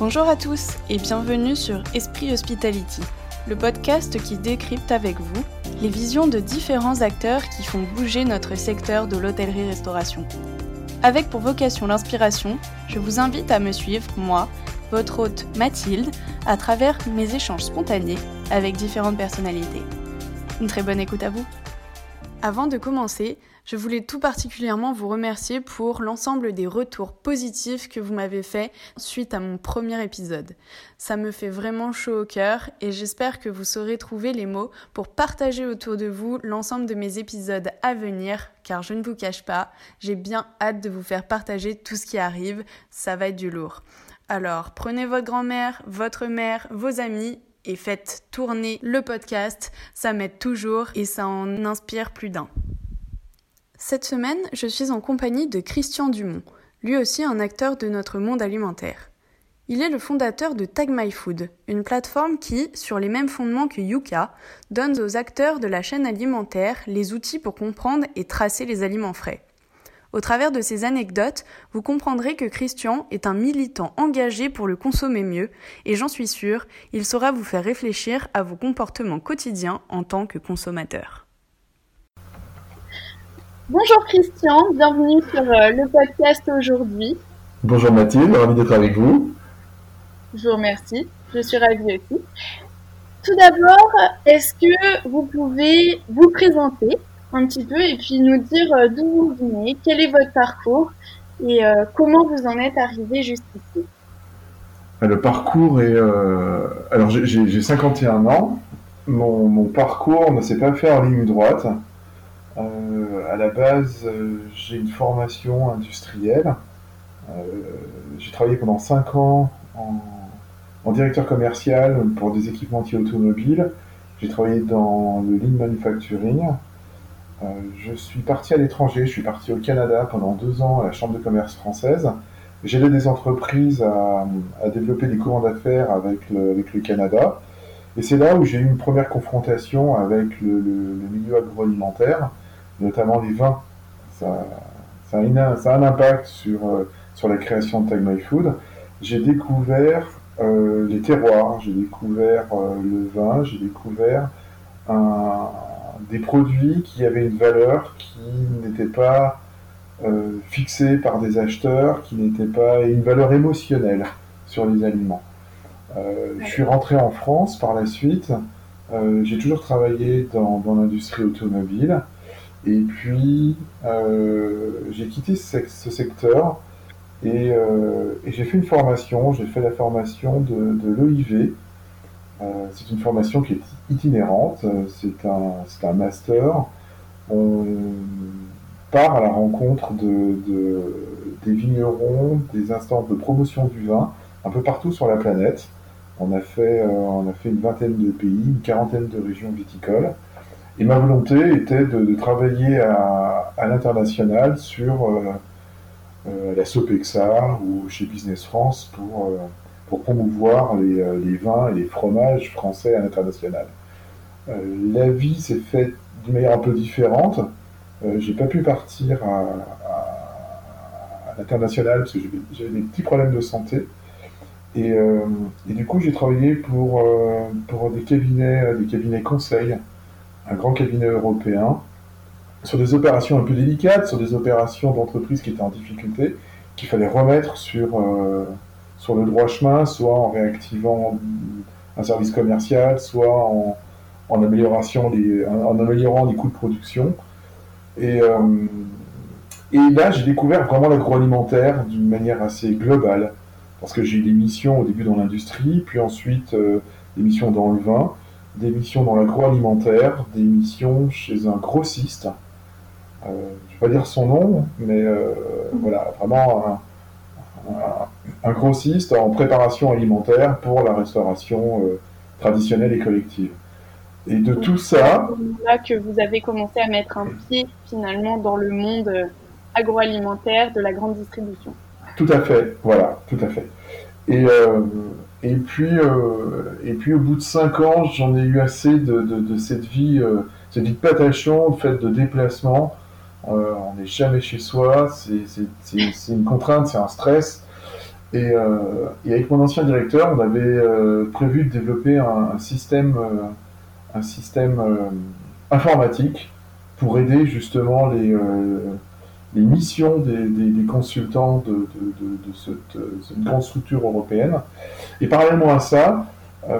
Bonjour à tous et bienvenue sur Esprit Hospitality, le podcast qui décrypte avec vous les visions de différents acteurs qui font bouger notre secteur de l'hôtellerie-restauration. Avec pour vocation l'inspiration, je vous invite à me suivre, moi, votre hôte Mathilde, à travers mes échanges spontanés avec différentes personnalités. Une très bonne écoute à vous. Avant de commencer, je voulais tout particulièrement vous remercier pour l'ensemble des retours positifs que vous m'avez fait suite à mon premier épisode. Ça me fait vraiment chaud au cœur et j'espère que vous saurez trouver les mots pour partager autour de vous l'ensemble de mes épisodes à venir car je ne vous cache pas, j'ai bien hâte de vous faire partager tout ce qui arrive, ça va être du lourd. Alors prenez votre grand-mère, votre mère, vos amis et faites tourner le podcast, ça m'aide toujours et ça en inspire plus d'un. Cette semaine, je suis en compagnie de Christian Dumont, lui aussi un acteur de notre monde alimentaire. Il est le fondateur de Tag My Food, une plateforme qui, sur les mêmes fondements que Yuka, donne aux acteurs de la chaîne alimentaire les outils pour comprendre et tracer les aliments frais. Au travers de ces anecdotes, vous comprendrez que Christian est un militant engagé pour le consommer mieux, et j'en suis sûre, il saura vous faire réfléchir à vos comportements quotidiens en tant que consommateur. Bonjour Christian, bienvenue sur euh, le podcast aujourd'hui. Bonjour Mathilde, ravi d'être avec vous. Je vous remercie, je suis ravie aussi. Tout d'abord, est-ce que vous pouvez vous présenter un petit peu et puis nous dire euh, d'où vous venez, quel est votre parcours et euh, comment vous en êtes arrivé jusqu'ici. Le parcours est... Alors j'ai 51 ans, mon, parcours ne s'est pas fait en ligne droite. Euh, à la base, euh, j'ai une formation industrielle. Euh, j'ai travaillé pendant 5 ans en, directeur commercial pour des équipementiers automobiles. J'ai travaillé dans le lean manufacturing. Je suis parti à l'étranger, je suis parti au Canada pendant deux ans à la Chambre de commerce française. J'ai aidé des entreprises à, développer des courants d'affaires avec le, Canada. Et c'est là où j'ai eu une première confrontation avec le milieu agroalimentaire notamment les vins. Ça, a, un impact sur, euh, sur la création de Tag My Food. J'ai découvert euh, les terroirs, j'ai découvert euh, le vin, j'ai découvert des produits qui avaient une valeur qui n'était pas fixée par des acheteurs, qui n'était pas une valeur émotionnelle sur les aliments. je suis rentré en France par la suite. j'ai toujours travaillé dans, dans l'industrie automobile. Et puis, euh, j'ai quitté ce, secteur euh, et, j'ai fait une formation. J'ai fait la formation de, l'EIV. Euh, c'est une formation qui est itinérante. C'est un, un, master. On part à la rencontre de, des vignerons, des instances de promotion du vin, un peu partout sur la planète. On a fait, on a fait une vingtaine de pays, une quarantaine de régions viticoles. Et ma volonté était de, travailler à, l'international sur euh, euh, la Sopexa ou chez Business France pour, euh, pour promouvoir les, vins et les fromages français à l'international. la vie s'est faite d'une manière un peu différente. j'ai pas pu partir à, l'international parce que j'avais des petits problèmes de santé. Et, du coup, j'ai travaillé pour, des cabinets, des cabinets conseils un grand cabinet européen, sur des opérations un peu délicates, sur des opérations d'entreprise qui étaient en difficulté, qu'il fallait remettre sur, euh, sur le droit chemin, soit en réactivant un service commercial, soit en, amélioration des, en améliorant les coûts de production. Et, euh, et là, j'ai découvert vraiment l'agroalimentaire d'une manière assez globale, parce que j'ai eu des missions au début dans l'industrie, puis ensuite euh, des missions dans le vin, des missions dans l'agroalimentaire, des missions chez un grossiste. Euh, je ne vais pas dire son nom, mais voilà, vraiment un, grossiste en préparation alimentaire pour la restauration euh, traditionnelle et collective. Et de tout ça. là que vous avez commencé à mettre un pied finalement dans le monde agroalimentaire de la grande distribution. Tout à fait, voilà, tout à fait. Et, et puis, euh, et puis au bout de cinq ans, j'en ai eu assez de, de, cette vie, euh, cette vie de patachon, de fait de déplacement. Euh, on n'est jamais chez soi, c'est une contrainte, c'est un stress. Et, avec mon ancien directeur, on avait prévu de développer un, système, système informatique pour aider justement les, les missions des, consultants de, cette, grande structure européenne. Et parallèlement à ça,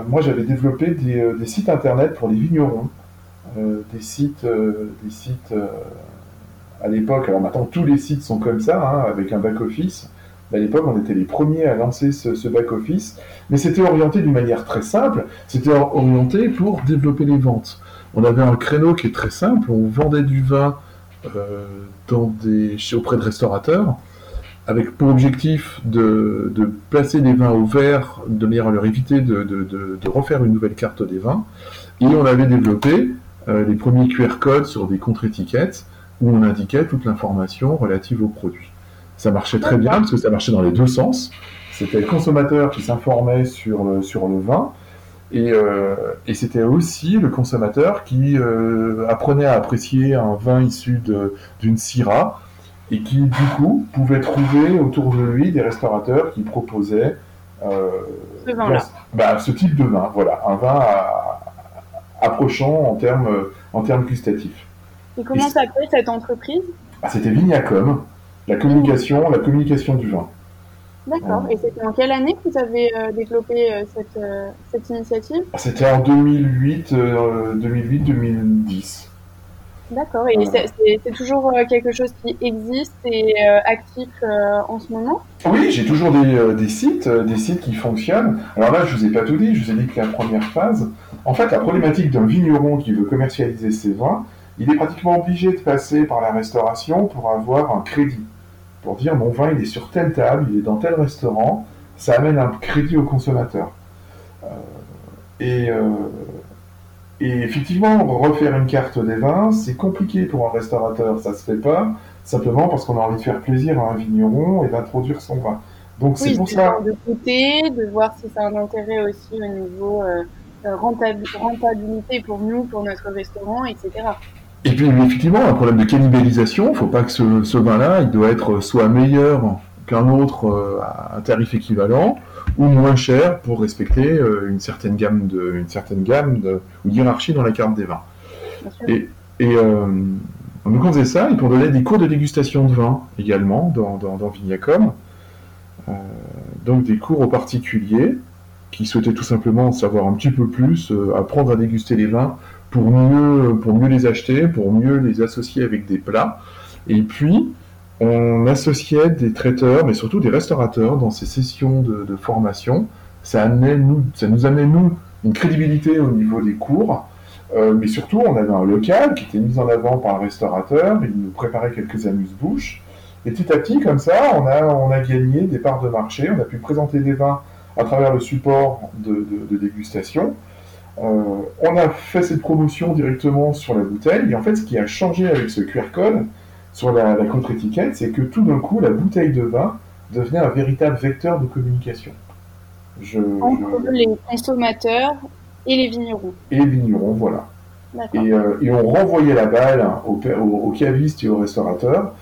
moi j'avais développé des, sites internet pour les vignerons, des sites, des sites à l'époque, alors maintenant tous les sites sont comme ça, hein, avec un back-office. À l'époque, on était les premiers à lancer ce, back-office, mais c'était orienté d'une manière très simple, c'était orienté pour développer les ventes. On avait un créneau qui est très simple, on vendait du vin euh, auprès de restaurateurs, avec pour objectif de, placer des vins au verre, de manière à leur éviter de, refaire une nouvelle carte des vins. Et on avait développé euh, les premiers QR codes sur des contre-étiquettes où on indiquait toute l'information relative au produit. Ça marchait très bien parce que ça marchait dans les deux sens. C'était le consommateur qui s'informait sur le, sur le vin et, euh, et c'était aussi le consommateur qui euh, apprenait à apprécier un vin issu d'une Syrah et qui du coup pouvait trouver autour de lui des restaurateurs qui proposaient euh, ce, bah, ce type de vin, voilà, un vin approchant en termes en termes gustatifs. Et comment s'appelait cette entreprise? Ah, C'était Vignacom, la communication, la communication du vin. D'accord. Et c'était en quelle année que vous avez euh, développé euh, cette, euh, cette, initiative? Ah, C'était en 2008, 2008-2010. D'accord. Et c'est toujours quelque chose qui existe et actif en ce moment? Oui, j'ai toujours des, des, sites, des sites qui fonctionnent. Alors là, je vous ai pas tout dit. Je vous ai dit que la première phase, en fait, la problématique d'un vigneron qui veut commercialiser ses vins, il est pratiquement obligé de passer par la restauration pour avoir un crédit. Pour dire mon vin il est sur telle table, il est dans tel restaurant, ça amène un crédit au consommateur. Euh, et, euh, et, effectivement, refaire une carte des vins, c'est compliqué pour un restaurateur, ça se fait pas, simplement parce qu'on a envie de faire plaisir à un vigneron et d'introduire son vin. Donc c'est pour ça. De goûter, de voir si ça a un intérêt aussi au niveau euh, rentabilité pour nous, pour notre restaurant, etc. Et puis effectivement, un problème de cannibalisation, il ne faut pas que ce, vin-là, il doit être soit meilleur qu'un autre euh, à un tarif équivalent, ou moins cher pour respecter euh, une certaine gamme de, une certaine gamme de, ou hiérarchie dans la carte des vins. Et, et euh, donc on faisait ça, et puis on donnait des cours de dégustation de vin également dans, dans, Vignacom. donc des cours aux particuliers qui souhaitaient tout simplement en savoir un petit peu plus, apprendre à déguster les vins pour mieux, pour mieux les acheter, pour mieux les associer avec des plats. Et puis, on associait des traiteurs, mais surtout des restaurateurs dans ces sessions de, formation. Ça, amenait nous, ça nous amenait, nous, une crédibilité au niveau des cours. Euh, mais surtout, on avait un local qui était mis en avant par le restaurateur, il nous préparait quelques amuse-bouches. Et petit à petit, comme ça, on a, on a gagné des parts de marché, on a pu présenter des vins à travers le support de, de dégustation. On a fait cette promotion directement sur la bouteille, et en fait, ce qui a changé avec ce QR code sur la, contre-étiquette, c'est que tout d'un coup, la bouteille de vin devenait un véritable vecteur de communication. Entre les consommateurs et les vignerons. Et les vignerons, voilà. Euh, et, on renvoyait la balle aux au, cavistes et aux restaurateurs,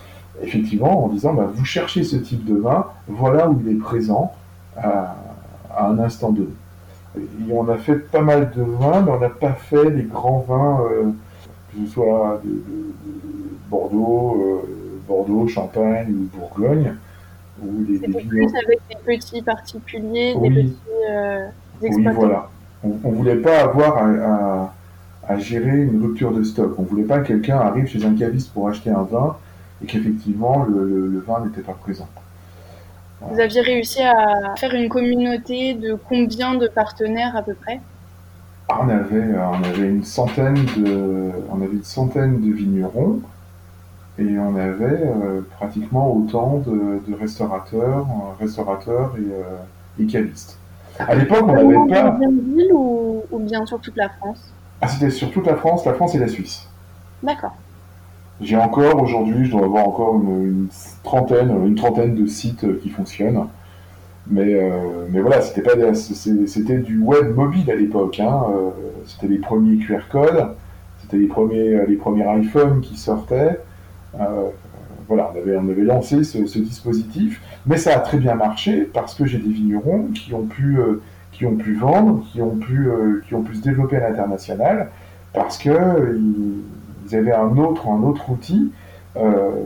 effectivement, en disant bah, vous cherchez ce type de vin, voilà où il est présent à un instant donné on a fait pas mal de vins, mais on n'a pas fait les grands vins, euh, que ce soit de, Bordeaux, euh, Bordeaux, Champagne ou Bourgogne. Ou des, plus avec des petits particuliers, des petits euh, Oui, voilà. On ne voulait pas avoir à, gérer une rupture de stock. On ne voulait pas que quelqu'un arrive chez un caviste pour acheter un vin et qu'effectivement le vin n'était pas présent. Vous aviez réussi à faire une communauté de combien de partenaires à peu près? Ah, on, avait, euh, on avait une centaine de, on avait une centaine de vignerons et on avait euh, pratiquement autant de, restaurateurs, euh, restaurateurs et, cavistes. À l'époque, on n'avait pas. ville ou, ou bien sur toute la France? Ah, c'était sur toute la France, la France et la Suisse. D'accord. J'ai encore aujourd'hui, je dois avoir encore une, trentaine, une trentaine de sites euh, qui fonctionnent. Mais, euh, mais voilà, c'était pas c'était du web mobile à l'époque. Hein. Euh, c'était les premiers QR codes, c'était les premiers, les premiers iPhones qui sortaient. voilà, on avait, on avait lancé ce, dispositif, mais ça a très bien marché parce que j'ai des vignerons qui ont pu, qui ont pu vendre, qui ont pu, qui ont pu se développer à l'international parce que avaient un autre, un autre outil.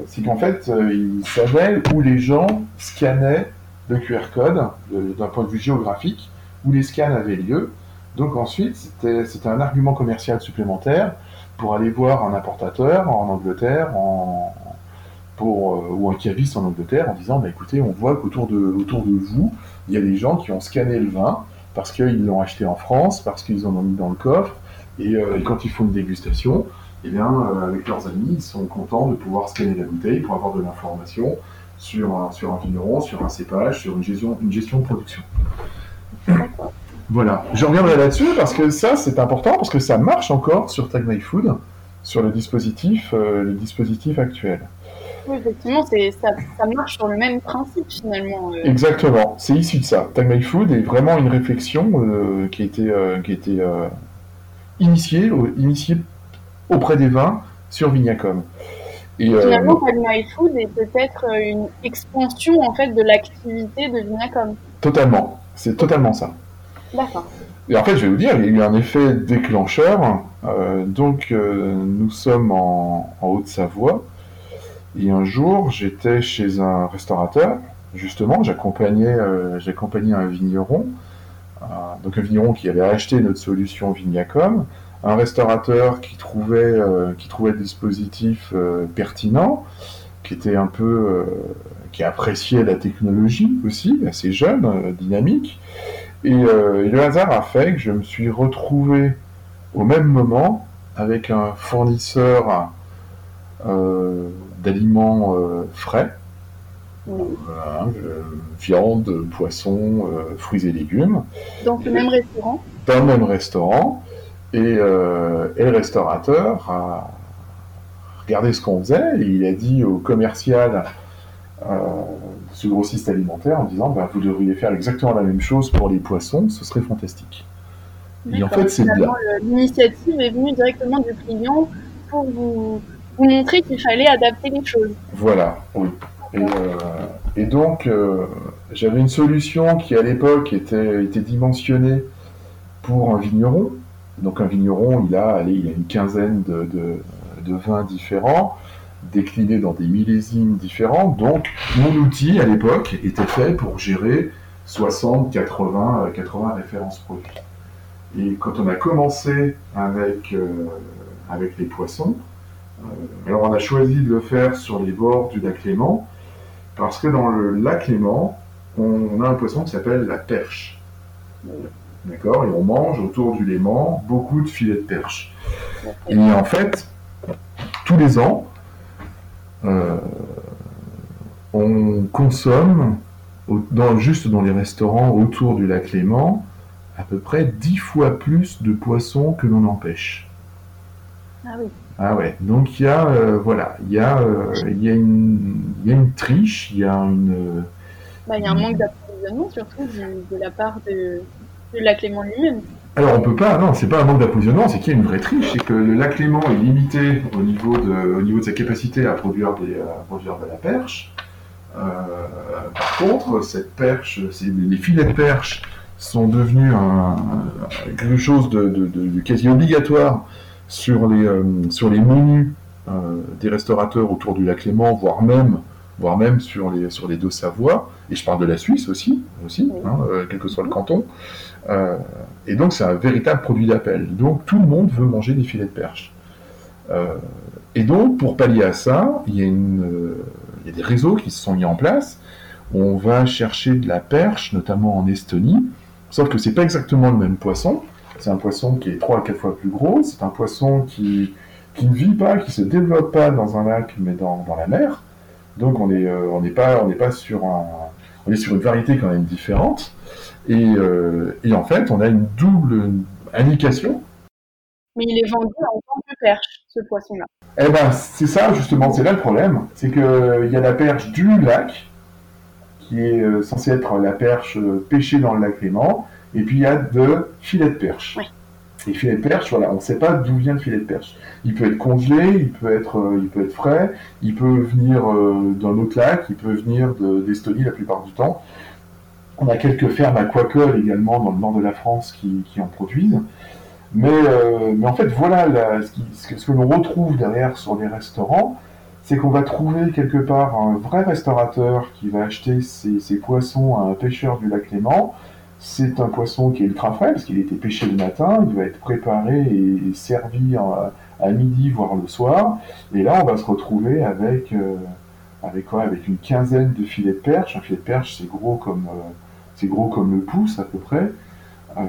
c'est qu'en fait, ils savaient où les gens scannaient le QR code d'un point de vue géographique, où les scans avaient lieu. Donc ensuite, c'était un argument commercial supplémentaire pour aller voir un importateur en Angleterre euh, ou un caviste en Angleterre en disant bah, écoutez, on voit qu'autour de, vous, il y a des gens qui ont scanné le vin parce qu'ils l'ont acheté en France, parce qu'ils en ont mis dans le coffre, et, euh, quand ils font une dégustation, eh bien, euh, avec leurs amis, ils sont contents de pouvoir scanner la bouteille pour avoir de l'information sur un, sur un vigneron, sur un cépage, sur une gestion, une gestion de production. Voilà, je reviendrai là-dessus parce que ça c'est important parce que ça marche encore sur Tag My Food, sur le dispositif, euh, le dispositif actuel. Oui, effectivement, ça, ça, marche sur le même principe finalement. Euh. Exactement, c'est issu de ça. Tag My Food est vraiment une réflexion euh, qui a été, qui a été initiée, initiée auprès des vins sur Vignacom. Et, finalement, Tag My Food est peut-être une expansion en fait de l'activité de Vignacom. Totalement, c'est totalement ça. D'accord. Et en fait, je vais vous dire, il y a eu un effet déclencheur. Euh, donc, euh, nous sommes en, Haute-Savoie. Et un jour, j'étais chez un restaurateur. Justement, j'accompagnais, euh, j'accompagnais un vigneron. donc, un vigneron qui avait acheté notre solution Vignacom. Un restaurateur qui trouvait, qui trouvait le dispositif pertinent, qui était un peu, qui appréciait la technologie aussi, assez jeune, dynamique. Euh, et, le hasard a fait que je me suis retrouvé au même moment avec un fournisseur euh, d'aliments euh, frais, viande, poisson, fruits et légumes. Dans le même restaurant? Dans le même restaurant. Et, et le restaurateur a regardé ce qu'on faisait et il a dit au commercial ce grossiste alimentaire en disant bah, vous devriez faire exactement la même chose pour les poissons, ce serait fantastique. Et en fait, c'est. L'initiative est venue directement du client pour vous, vous montrer qu'il fallait adapter les choses. Voilà, oui. Et, euh, donc, euh, j'avais une solution qui, à l'époque, était, était dimensionnée pour un vigneron. Donc, un vigneron, il a, allez, il a une quinzaine de, de, vins différents décliné dans des millésimes différents. Donc, mon outil à l'époque était fait pour gérer 60, 80, 80 références produits. Et quand on a commencé avec, euh, avec les poissons, euh, alors on a choisi de le faire sur les bords du lac Léman, parce que dans le lac Léman, on a un poisson qui s'appelle la perche. D'accord Et on mange autour du Léman beaucoup de filets de perche. Et en fait, tous les ans, euh, on consomme, juste dans les restaurants autour du lac Léman, à peu près dix fois plus de poissons que l'on empêche. Ah oui. Ah ouais, donc il y a, euh, voilà, il y, a, euh, il, y a une, il y a une triche, il y a une... Bah, il y a un manque d'approvisionnement surtout de, la part de, de lac Léman lui-même. Alors on peut pas, non, c'est pas un manque d'approvisionnement, c'est qu'il y a une vraie triche, c'est que le lac Léman est limité au niveau de, sa capacité à produire, de la perche. Euh, par contre, cette perche, les filets de perche sont devenus quelque chose de, quasi obligatoire sur les, euh, menus euh, des restaurateurs autour du lac Léman, voire même sur les deux Savoies, et je parle de la Suisse aussi, aussi hein, quel que soit le canton. Euh, et donc c'est un véritable produit d'appel. Donc tout le monde veut manger des filets de perche. Euh, et donc pour pallier à ça, il y, a une, euh, il y a des réseaux qui se sont mis en place. On va chercher de la perche, notamment en Estonie, sauf que c'est pas exactement le même poisson. C'est un poisson qui est 3 à 4 fois plus gros. C'est un poisson qui, qui ne vit pas, qui se développe pas dans un lac, mais dans, dans la mer. Donc on n'est on pas, on n'est pas sur un, on est sur une variété quand même différente. Euh, et, en fait, on a une double indication. Mais il est vendu en tant que perche, ce poisson-là. Eh ben, c'est ça justement, c'est là le problème. C'est qu'il euh, y a la perche du lac, qui est euh, censée être la perche pêchée dans le lac Léman, et puis il y a de filets de perche. Et filet de perche, voilà, on ne sait pas d'où vient le filet de perche. Il peut être congelé, il peut être, euh, il peut être frais, il peut venir euh, d'un autre lac, il peut venir d'Estonie la plupart du temps. On a quelques fermes aquacoles également dans le nord de la France qui, en produisent. Mais, euh, mais, en fait, voilà ce, que, l'on retrouve derrière sur les restaurants, c'est qu'on va trouver quelque part un vrai restaurateur qui va acheter ses, ses poissons à un pêcheur du lac Léman, c'est un poisson qui est ultra frais parce qu'il a été pêché le matin, il va être préparé et servi à midi voire le soir. Et là, on va se retrouver avec euh, avec quoi Avec une quinzaine de filets de perche. Un filet de perche, c'est gros comme euh, le pouce à peu près. Euh,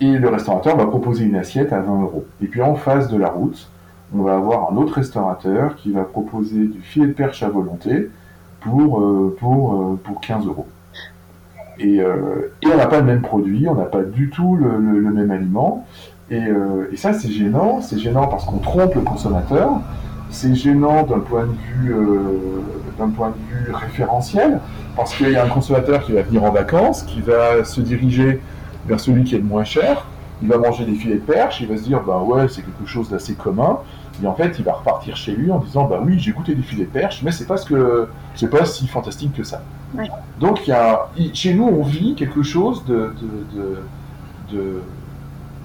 et le restaurateur va proposer une assiette à 20 euros. Et puis en face de la route, on va avoir un autre restaurateur qui va proposer du filet de perche à volonté pour, pour, pour 15 euros. Euh, et, on n'a pas le même produit, on n'a pas du tout le, même aliment. Euh, et, ça, c'est gênant. C'est gênant parce qu'on trompe le consommateur. C'est gênant d'un point de vue, euh, d'un point de vue référentiel, parce qu'il y a un consommateur qui va venir en vacances, qui va se diriger vers celui qui est le moins cher. Il va manger des filets de perche, il va se dire, bah ouais, c'est quelque chose d'assez commun. Et en fait, il va repartir chez lui en disant Bah oui, j'ai goûté des filets de perche, mais c'est pas, ce que, c'est pas si fantastique que ça. Donc, y a, chez nous, on vit quelque chose de, de,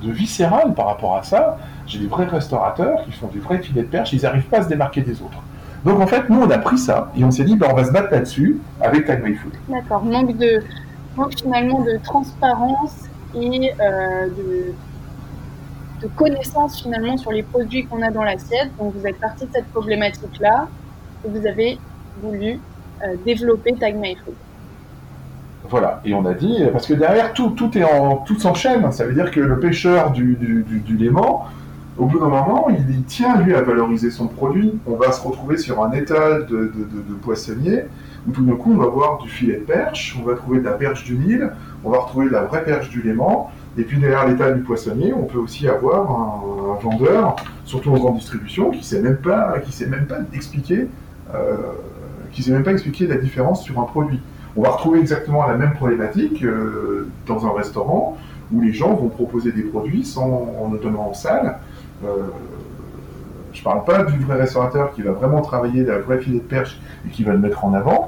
de, viscéral par rapport à ça. J'ai des vrais restaurateurs qui font du vrai filet de perche, ils n'arrivent pas à se démarquer des autres. Donc, en fait, nous, on a pris ça et on s'est dit bah, On va se battre là-dessus avec Tag Food. D'accord. Manque, de, manque finalement de transparence et euh, de de connaissances finalement sur les produits qu'on a dans l'assiette. Donc vous êtes parti de cette problématique-là et vous avez voulu euh, développer Tag My Food. Voilà, et on a dit, parce que derrière tout, tout est en, tout s'enchaîne. Ça veut dire que le pêcheur du, du, du, Léman, au bout d'un moment, il, tient lui à valoriser son produit. On va se retrouver sur un étal de, de, où tout d'un coup on va voir du filet de perche, on va trouver de la perche du Nil, on va retrouver de la vraie perche du Léman, et puis derrière l'état du poissonnier, on peut aussi avoir un, vendeur, surtout en grande distribution, qui sait même pas, qui sait même pas expliquer, euh, qui sait même pas expliquer la différence sur un produit. On va retrouver exactement la même problématique euh, dans un restaurant où les gens vont proposer des produits sans, notamment en salle. Euh, je ne parle pas du vrai restaurateur qui va vraiment travailler la vraie filet de perche et qui va le mettre en avant.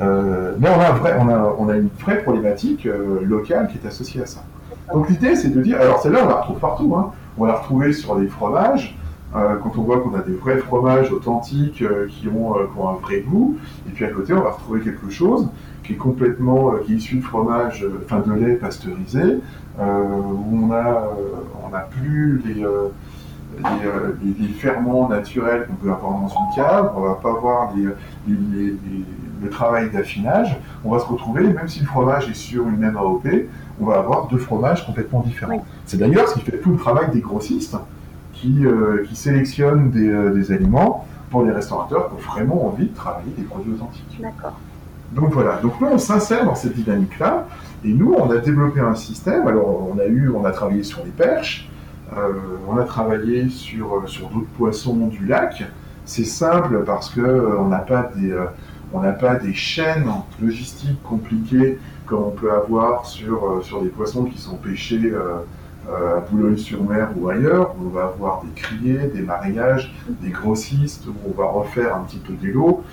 mais on a, on, a, on a, une vraie problématique locale qui est associée à ça. Donc l'idée, c'est de dire, alors celle-là, on la retrouve partout. Hein. On va la retrouver sur les fromages, euh, quand on voit qu'on a des vrais fromages authentiques euh, qui, ont, euh, qui, ont, un vrai goût. Et puis à côté, on va retrouver quelque chose qui est complètement, qui est issu de fromage, enfin de lait pasteurisé, où on a, on n'a plus les, les, les, ferments naturels qu'on peut avoir dans une cave, on va pas avoir le travail d'affinage. On va se retrouver, même si le fromage est sur une même AOP, on va avoir deux fromages complètement différents. C'est d'ailleurs ce qui fait tout le travail des grossistes qui, euh, qui sélectionnent des, euh, des, aliments pour les restaurateurs qui ont vraiment envie de travailler des produits authentiques. D'accord. Donc voilà, donc nous on s'insère dans cette dynamique-là, et nous on a développé un système, alors on a eu, on a travaillé sur les perches, euh, on a travaillé sur, sur d'autres poissons du lac, c'est simple parce que on n'a pas des on n'a pas des chaînes logistiques compliquées comme on peut avoir sur, euh, sur des poissons qui sont pêchés euh, euh, à Boulogne-sur-Mer ou ailleurs, où on va avoir des criers, des mariages, des grossistes, où on va refaire un petit peu des lots.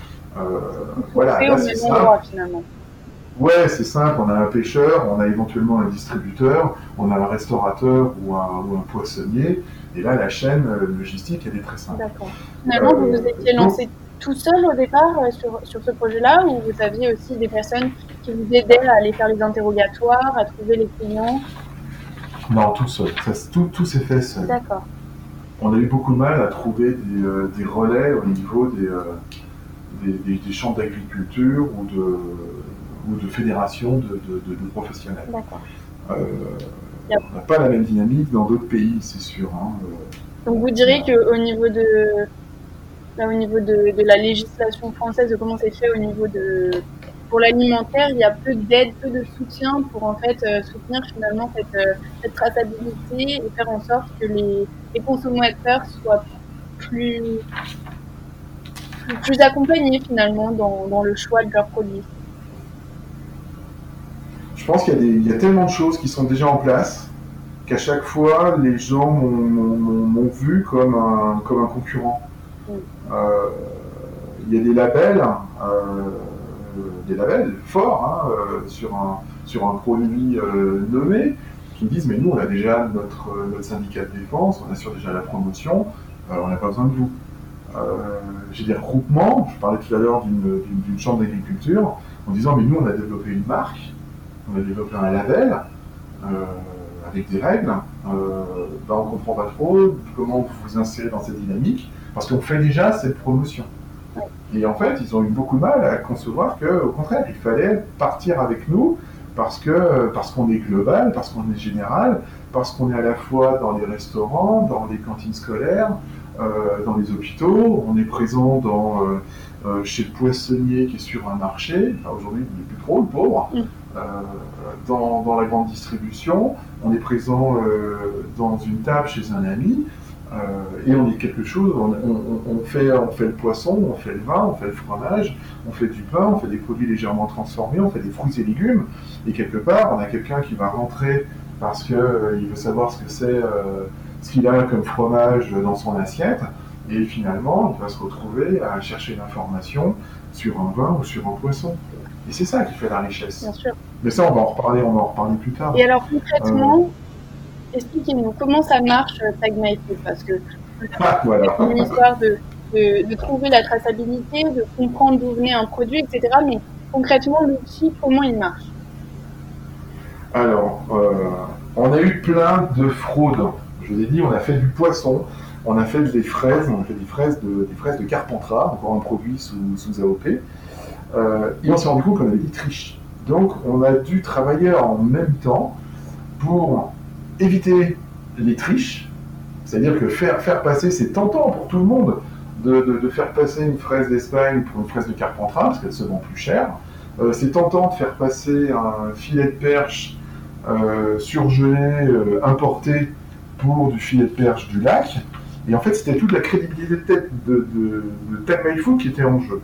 voilà, là c'est simple. Ouais, c'est simple. On a un pêcheur, on a éventuellement un distributeur, on a un restaurateur ou un, ou un poissonnier. Et là, la chaîne logistique, elle est très simple. D'accord. Finalement, vous vous étiez lancé tout seul au départ euh, sur, sur ce projet-là ou vous aviez aussi des personnes qui vous aidaient à aller faire les interrogatoires, à trouver les clients? Non, tout seul. tout, tout s'est fait seul. D'accord. On a eu beaucoup de mal à trouver des, euh, des relais au niveau des, euh, des, des, champs d'agriculture ou de, ou de fédérations de, de, professionnels. D'accord. on n'a pas la même dynamique dans d'autres pays, c'est sûr. Hein, Donc vous direz qu'au niveau de, au niveau de, de, la législation française, de comment c'est fait au niveau de pour l'alimentaire, il y a peu d'aide, peu de soutien pour en fait euh, soutenir finalement cette, euh, cette, traçabilité et faire en sorte que les, les consommateurs soient plus, plus, accompagnés finalement dans, dans, le choix de leurs produits. Je pense qu'il y, y, a tellement de choses qui sont déjà en place qu'à chaque fois, les gens m'ont vu comme un, comme un concurrent. Euh, il y a des labels, euh, des labels forts hein, euh, sur, un, sur un produit nommé qui me disent mais nous on a déjà notre, notre syndicat de défense, on assure déjà la promotion, on n'a pas besoin de vous. J'ai des regroupements, je parlais tout à l'heure d'une chambre d'agriculture, en disant mais nous on a développé une marque, on a développé un label, avec des règles, euh, ben, on ne comprend pas trop comment vous vous insérez dans cette dynamique, parce qu'on fait déjà cette promotion. Et en fait, ils ont eu beaucoup de mal à concevoir qu'au contraire, il fallait partir avec nous parce que parce qu'on est global, parce qu'on est général, parce qu'on est à la fois dans les restaurants, dans les cantines scolaires, euh, dans les hôpitaux, on est présent dans euh, euh, chez le poissonnier qui est sur un marché. Aujourd'hui, il n'est plus trop le pauvre. Mm. Dans, la grande distribution, on est présent dans une table chez un ami. et on est quelque chose, on, on, fait, on fait le poisson, on fait le vin, on fait le fromage, on fait du pain, on fait des produits légèrement transformés, on fait des fruits et légumes. Et quelque part, on a quelqu'un qui va rentrer parce qu'il veut savoir ce que c'est ce qu'il a comme fromage dans son assiette, et finalement, il va se retrouver à chercher l'information sur un vin ou sur un poisson. Et c'est ça qui fait la richesse. Bien sûr. Mais ça, on va en reparler, on va en reparler plus tard. Et alors concrètement, euh, expliquez-nous comment ça marche euh, Tag My Food, parce que ah, voilà. c'est une histoire de, de, trouver la traçabilité, de comprendre d'où venait un produit, etc. Mais concrètement, l'outil, comment il marche? Alors, euh, on a eu plein de fraudes je vous ai dit, on a fait du poisson, on a fait des fraises, on a fait des fraises de, des fraises de Carpentras, encore un produit sous, sous AOP. Euh, et on s'est rendu compte qu'on avait des triches. Donc on a dû travailler en même temps pour éviter les triches. C'est-à-dire que faire, faire passer, c'est tentant pour tout le monde de, faire passer une fraise d'Espagne pour une fraise de Carpentras, parce qu'elle se vend plus cher. Euh, c'est tentant de faire passer un filet de perche euh, surgelé, importé, pour du filet de perche du lac. Et en fait, c'était toute la crédibilité de, de, de, qui était en jeu.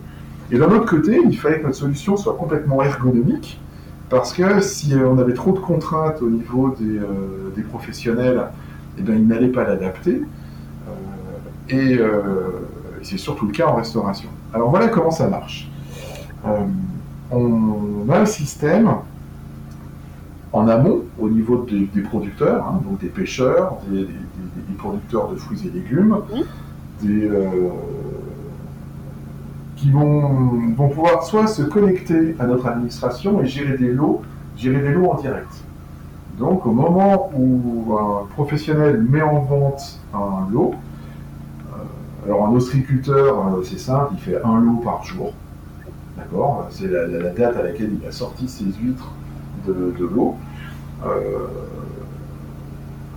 Et d'un autre côté, il fallait que notre solution soit complètement ergonomique, parce que si euh, on avait trop de contraintes au niveau des, euh, des professionnels, eh bien, ils n'allaient pas l'adapter. Euh, et c'est surtout le cas en restauration. Alors voilà comment ça marche. on a un système en amont, au niveau des, producteurs, hein, donc des pêcheurs, des, producteurs de fruits et légumes, euh, qui vont, vont, pouvoir soit se connecter à notre administration et gérer des lots, gérer des lots en direct. Donc au moment où un professionnel met en vente un lot, euh, alors un ostriculteur, euh, c'est simple, il fait un lot par jour. D'accord? C'est la, date à laquelle il a sorti ses huîtres de, l'eau. Euh,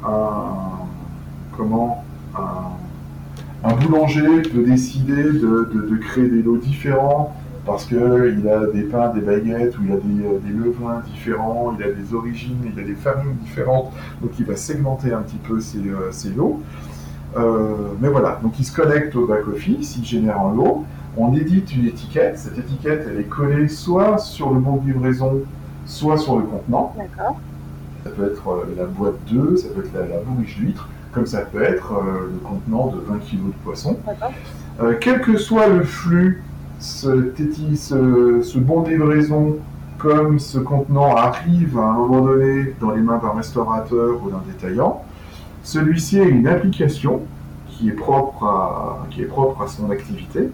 un, comment, un, boulanger peut décider de, créer des lots différents parce qu'il a des pains, des baguettes, ou il a des, euh, des, levains différents, il a des origines, il a des familles différentes, donc il va segmenter un petit peu ses, euh, lots. mais voilà, donc il se connecte au back-office, il génère un lot, on édite une étiquette, cette étiquette elle est collée soit sur le bon de livraison soit sur le contenant. Ça peut être euh, la boîte 2, ça peut être la, bourriche d'huître, comme ça peut être euh, le contenant de 20 kg de poisson. Euh, quel que soit le flux, ce, ce, ce bon de livraison comme ce contenant arrive à un moment donné dans les mains d'un restaurateur ou d'un détaillant, celui-ci a une application qui est, propre à, qui est propre à son activité.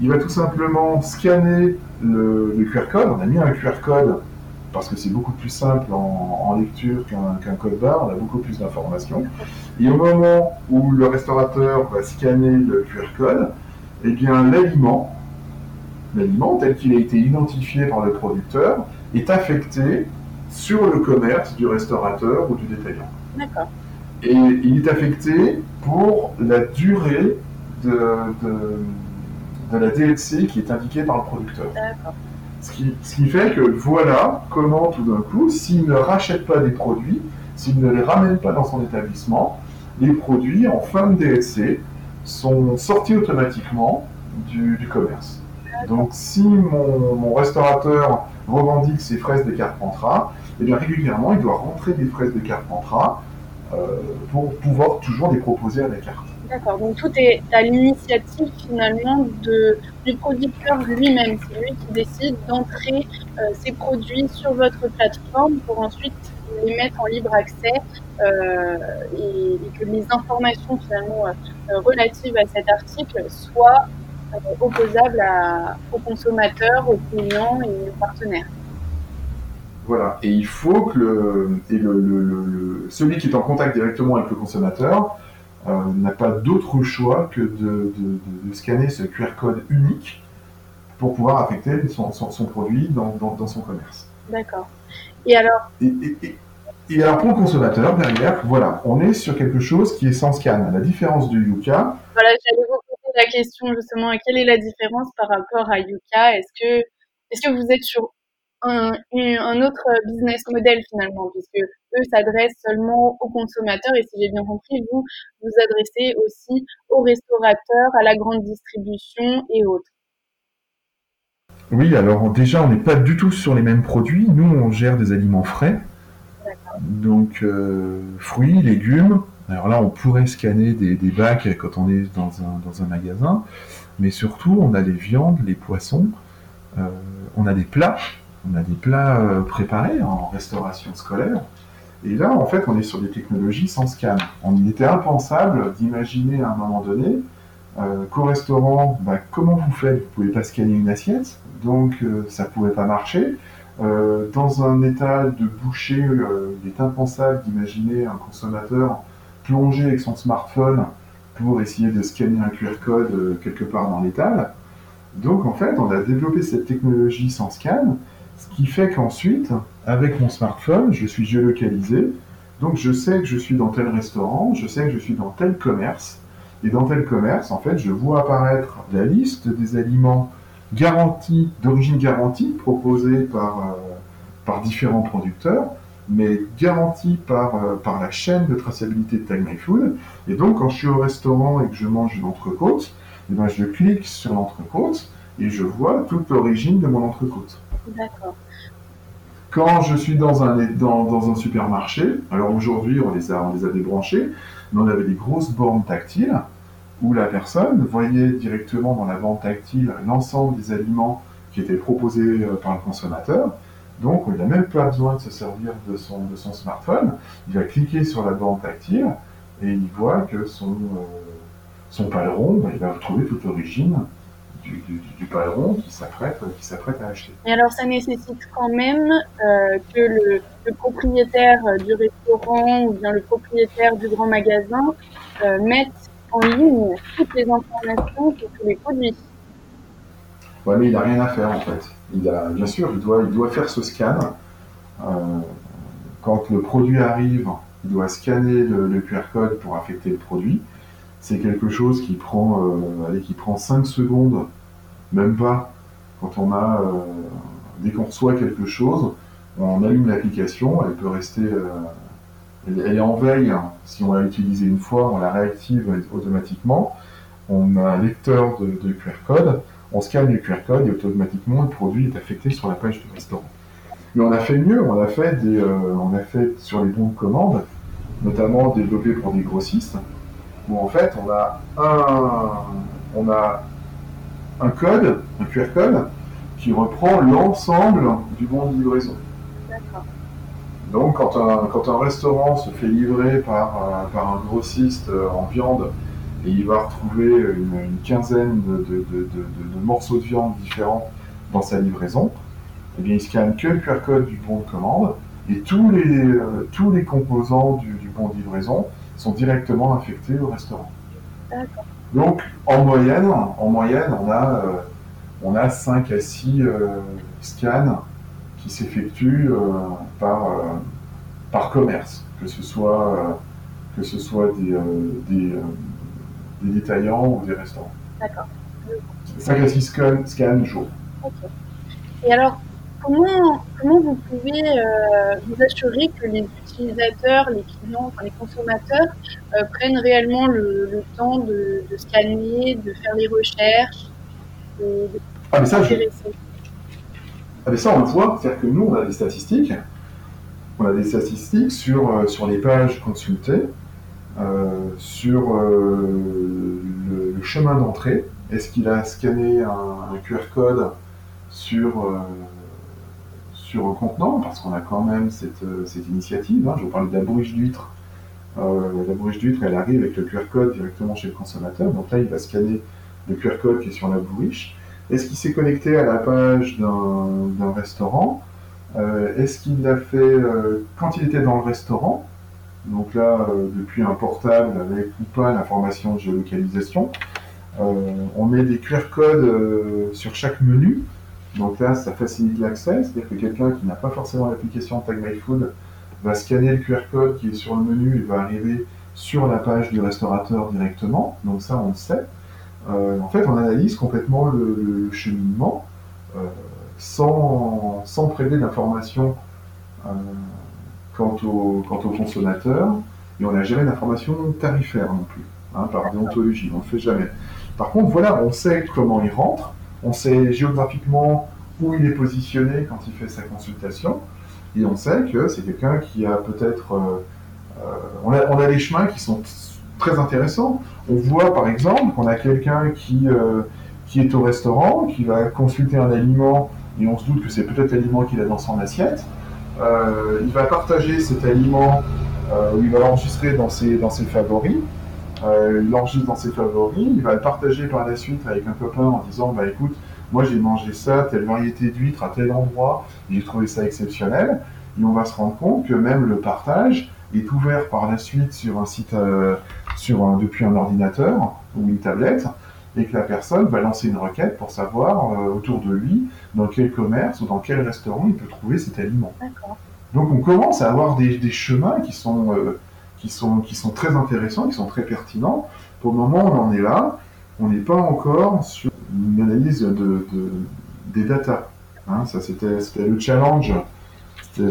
Il va tout simplement scanner le, le QR code. On a mis un QR code parce que c'est beaucoup plus simple en, lecture qu'un code barre, on a beaucoup plus d'informations. Et au moment où le restaurateur va scanner le QR code, eh bien l'aliment, l'aliment tel qu'il a été identifié par le producteur, est affecté sur le commerce du restaurateur ou du détaillant. D'accord. Et il est affecté pour la durée de, de, de la DLC qui est indiquée par le producteur. D'accord. Ce qui, fait que voilà comment tout d'un coup, s'il ne rachète pas des produits, s'il ne les ramène pas dans son établissement, les produits en fin de DLC sont sortis automatiquement du, commerce. Donc si mon, restaurateur revendique ses fraises de Carpentras, eh bien régulièrement il doit rentrer des fraises de Carpentras pour pouvoir toujours les proposer à la carte. D'accord, donc tout est à l'initiative finalement du producteur lui-même. C'est lui qui décide d'entrer ses produits sur votre plateforme pour ensuite les mettre en libre accès euh, et, que les informations finalement euh, relatives à cet article soient euh, opposables aux consommateurs, aux clients et aux partenaires. Voilà, et il faut que le, et le, celui qui est en contact directement avec le consommateur n'a pas d'autre choix que de, scanner ce QR code unique pour pouvoir affecter son, produit dans, dans, son commerce. D'accord. Et alors et alors pour le consommateur, derrière, voilà, on est sur quelque chose qui est sans scan. La différence du Yuka. Voilà, j'allais vous poser la question justement, quelle est la différence par rapport à Yuka? Est-ce que, est que vous êtes sur un, un, autre business model finalement, puisque eux s'adressent seulement aux consommateurs et si j'ai bien compris, vous vous adressez aussi aux restaurateurs, à la grande distribution et autres. Oui, alors déjà, on n'est pas du tout sur les mêmes produits. Nous, on gère des aliments frais. Donc, euh, fruits, légumes. Alors là, on pourrait scanner des, bacs quand on est dans un, magasin, mais surtout, on a les viandes, les poissons, euh, on a des plats, on a des plats euh, préparés en restauration scolaire. Et là, en fait, on est sur des technologies sans scan. On, il était impensable d'imaginer à un moment donné qu'au restaurant, bah, comment vous faites? Vous ne pouvez pas scanner une assiette, donc ça ne pouvait pas marcher. Euh, dans un état de boucher, euh, il est impensable d'imaginer un consommateur plongé avec son smartphone pour essayer de scanner un QR code euh, quelque part dans l'étal. Donc en fait, on a développé cette technologie sans scan, ce qui fait qu'ensuite, avec mon smartphone, je suis géolocalisé. Donc je sais que je suis dans tel restaurant, je sais que je suis dans tel commerce. Et dans tel commerce, en fait, je vois apparaître la liste des aliments garantie, d'origine garantie, proposée par, euh, par différents producteurs, mais garantie par, euh, par la chaîne de traçabilité de Tag My Food. Et donc, quand je suis au restaurant et que je mange une entrecôte, eh ben, je clique sur l'entrecôte et je vois toute l'origine de mon entrecôte. D'accord. Quand je suis dans un, dans, dans un supermarché, alors aujourd'hui on les a, on les a débranchés, mais on avait des grosses bornes tactiles où la personne voyait directement dans la bande tactile l'ensemble des aliments qui étaient proposés euh, par le consommateur. Donc, il n'a même pas besoin de se servir de son, smartphone. Il va cliquer sur la bande tactile et il voit que son, euh, son paleron, ben, il va retrouver toute l'origine du, du, paleron qui s'apprête, à acheter. Et alors, ça nécessite quand même euh, que le, propriétaire du restaurant ou bien le propriétaire du grand magasin mette en ligne toutes les informations sur tous les produits. Oui, mais il n'a rien à faire en fait. Il a, bien sûr, il doit, il doit faire ce scan. Euh, quand le produit arrive, il doit scanner le, QR code pour affecter le produit. C'est quelque chose qui prend, euh, allez, qui prend 5 secondes, même pas. Quand on a, euh, dès qu'on reçoit quelque chose, on allume l'application, elle peut rester elle, est en veille. Hein. Si on l'a utilisée une fois, on la réactive automatiquement. On a un lecteur de, QR code, on scanne le QR code et automatiquement le produit est affecté sur la page du restaurant. Mais on a fait mieux, on a fait, des, euh, on a fait sur les bons de commande, notamment développés pour des grossistes, où en fait on a un, on a un code, un QR code, qui reprend l'ensemble du bon de livraison. Donc, quand un, quand un, restaurant se fait livrer par, euh, par un grossiste euh, en viande et il va retrouver une, quinzaine de, de, de, de, morceaux de viande différents dans sa livraison, eh bien, il scanne que le QR code du bon de commande et tous les, euh, tous les composants du, du, bon de livraison sont directement affectés au restaurant. Donc, en moyenne, en moyenne on, a, on a 5 à 6 scans qui s'effectue euh, par, euh, par commerce, que ce soit, euh, que ce soit des, des, des, détaillants ou des restaurants. D'accord. 5 à 6 scans, scans jour. Ok. Et alors, comment, comment vous pouvez vous assurer que les utilisateurs, les clients, enfin les consommateurs prennent réellement le, le temps de, de, scanner, de faire les recherches, de, ah, mais ça, je, ah, mais ça, on le voit, c'est-à-dire que nous, on a des statistiques. on a des statistiques sur, sur les pages consultées, sur le, chemin d'entrée. Est-ce qu'il a scanné un, QR code sur, sur un contenant? Parce qu'on a quand même cette, initiative. Hein. Je vous parlais de la bruche d'huître euh, la bouche d'huître, elle arrive avec le QR code directement chez le consommateur. Donc là, il va scanner le QR code qui est sur la bouche. Est-ce qu'il s'est connecté à la page d'un restaurant? Euh, Est-ce qu'il l'a fait euh, quand il était dans le restaurant? Donc là, depuis un portable avec ou pas l'information de géolocalisation. on met des QR codes sur chaque menu. Donc là, ça facilite l'accès. C'est-à-dire que quelqu'un qui n'a pas forcément l'application Tag My Food va scanner le QR code qui est sur le menu et va arriver sur la page du restaurateur directement. Donc ça, on le sait. Euh, en fait, on analyse complètement le, cheminement euh, sans, sans prélever d'informations euh, quant, au, quant au consommateur. Et on n'a jamais d'informations tarifaires non plus, hein, par déontologie, on ne le fait jamais. Par contre, voilà, on sait comment il rentre, on sait géographiquement où il est positionné quand il fait sa consultation. Et on sait que c'est quelqu'un qui a peut-être... On, a, on, a, des chemins qui sont très intéressants. On voit par exemple qu'on a quelqu'un qui, euh, qui est au restaurant, qui va consulter un aliment, et on se doute que c'est peut-être l'aliment qu'il a dans son assiette. il va partager cet aliment, ou il va l'enregistrer dans ses, dans ses favoris. il l'enregistre dans ses favoris, il va le partager par la suite avec un copain en disant bah écoute, moi j'ai mangé ça, telle variété d'huîtres à tel endroit, j'ai trouvé ça exceptionnel. Et on va se rendre compte que même le partage est ouvert par la suite sur un site, euh, sur depuis un ordinateur ou une tablette, et que la personne va lancer une requête pour savoir euh, autour de lui dans quel commerce ou dans quel restaurant il peut trouver cet aliment. Donc on commence à avoir des, chemins qui sont, euh, qui, sont, qui sont très intéressants, qui sont très pertinents. Pour le moment, on en est là. On n'est pas encore sur une analyse de, des data. Hein, ça, c'était le challenge.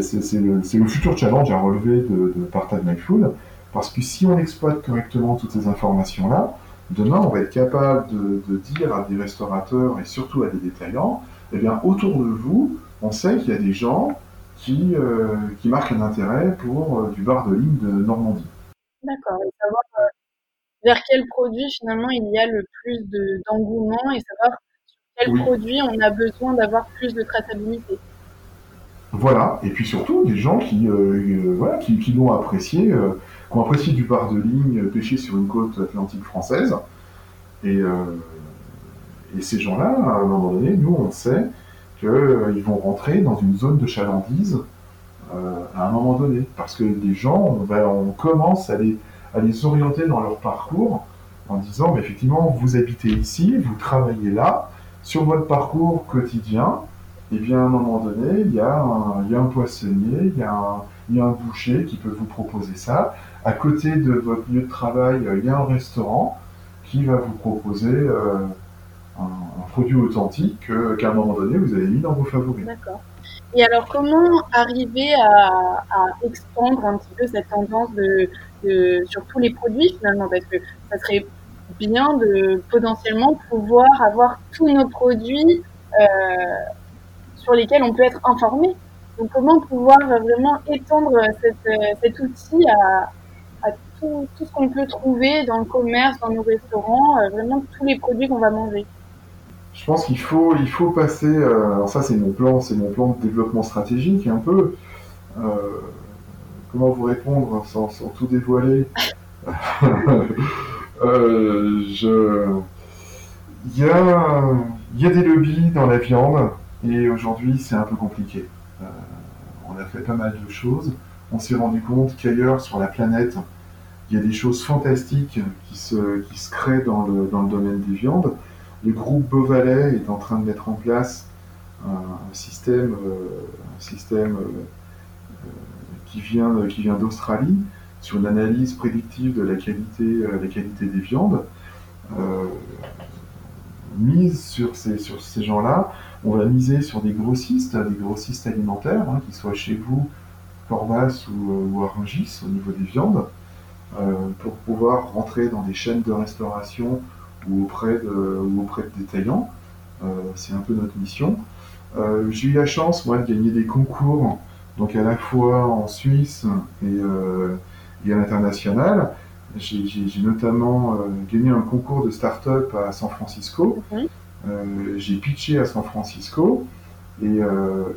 C'est le, le, futur challenge à relever de, de Partage MyFood. Parce que si on exploite correctement toutes ces informations-là, demain, on va être capable de, dire à des restaurateurs et surtout à des détaillants, eh bien, autour de vous, on sait qu'il y a des gens qui, euh, qui marquent un intérêt pour euh, du bar de ligne de Normandie. D'accord. Et savoir euh, vers quel produit finalement il y a le plus d'engouement et savoir sur quel produit on a besoin d'avoir plus de traçabilité. Voilà, et puis surtout des gens qui, euh, euh, l'ont apprécié, euh, qui ont apprécié du bar de ligne pêché sur une côte atlantique française. Et, et ces gens-là, à un moment donné, nous on sait qu'ils vont rentrer dans une zone de chalandise à un moment donné. Parce que des gens, on, on commence à les, à les orienter dans leur parcours en disant, mais effectivement, vous habitez ici, vous travaillez là, sur votre parcours quotidien, et eh bien à un moment donné, il y a un, poissonnier, il y a un, boucher qui peut vous proposer ça. À côté de votre lieu de travail, il y a un restaurant qui va vous proposer euh, un, produit authentique qu'à un moment donné, vous avez mis dans vos favoris. D'accord. Et alors, comment arriver à, à, expandre un petit peu cette tendance de, sur tous les produits finalement? Parce que ça serait bien de potentiellement pouvoir avoir tous nos produits euh, sur lesquels on peut être informé. Donc comment pouvoir vraiment étendre cet outil à, tout, ce qu'on peut trouver dans le commerce, dans nos restaurants, euh, vraiment tous les produits qu'on va manger? Je pense qu'il faut, il faut passer. Euh, alors ça, c'est mon plan, c'est mon plan de développement stratégique, un peu. comment vous répondre sans tout dévoiler? Euh, il, y a, il y a des lobbies dans la viande et aujourd'hui c'est un peu compliqué. Euh, on a fait pas mal de choses. On s'est rendu compte qu'ailleurs sur la planète, il y a des choses fantastiques qui se, qui se créent dans le, dans le domaine des viandes. Le groupe Beauvalet est en train de mettre en place un système, euh, un système qui vient, qui vient d'Australie sur une analyse prédictive de la qualité, euh, la qualité des viandes, euh, mise sur ces, sur ces gens-là, on va miser sur des grossistes, des grossistes alimentaires, hein, qu'ils soient chez vous, Corvas ou, euh, ou Arungis au niveau des viandes, pour pouvoir rentrer dans des chaînes de restauration ou auprès de, auprès de détaillants. c'est un peu notre mission. J'ai eu la chance, moi, de gagner des concours donc à la fois en Suisse et, et à l'international. J'ai notamment gagné un concours de start-up à San Francisco. j'ai pitché à San Francisco. Et,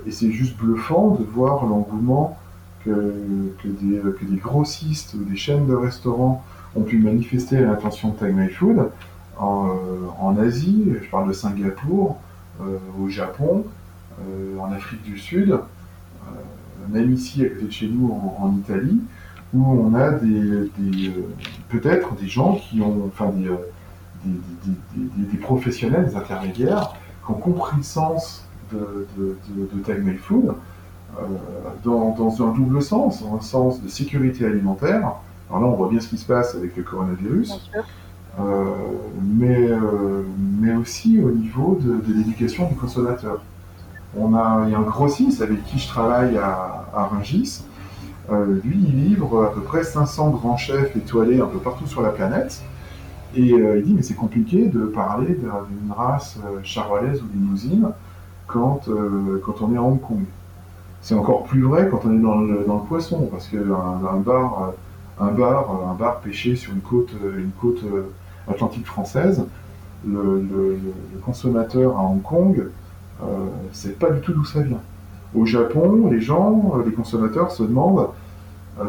et c'est juste bluffant de voir l'engouement que, que, des, que, des, grossistes ou des chaînes de restaurants ont pu manifester à l'intention de Tag My Food en, en, Asie, je parle de Singapour, au Japon, en Afrique du Sud, même ici à côté de chez nous en, Italie, où on a des, des peut-être des gens qui ont, enfin des, des, des, professionnels, des intermédiaires, qui ont compris le sens de, de, de, Tag My Food euh, dans, dans, un double sens, dans un sens de sécurité alimentaire. Alors là, on voit bien ce qui se passe avec le coronavirus. Euh, mais, euh, mais aussi au niveau de, de l'éducation du consommateur. On a, il y a un grossiste avec qui je travaille à, à Rungis. Euh, lui, il livre à peu près 500 grands chefs étoilés un peu partout sur la planète. Et euh, il dit, mais c'est compliqué de parler d'une race euh, charolaise ou limousine quand, euh, quand on est à Hong Kong. C'est encore plus vrai quand on est dans le, poisson, parce qu'un un bar, un bar, un bar pêché sur une côte, une côte atlantique française, le, consommateur à Hong Kong, euh, c'est pas du tout d'où ça vient. Au Japon, les gens, les consommateurs se demandent, euh,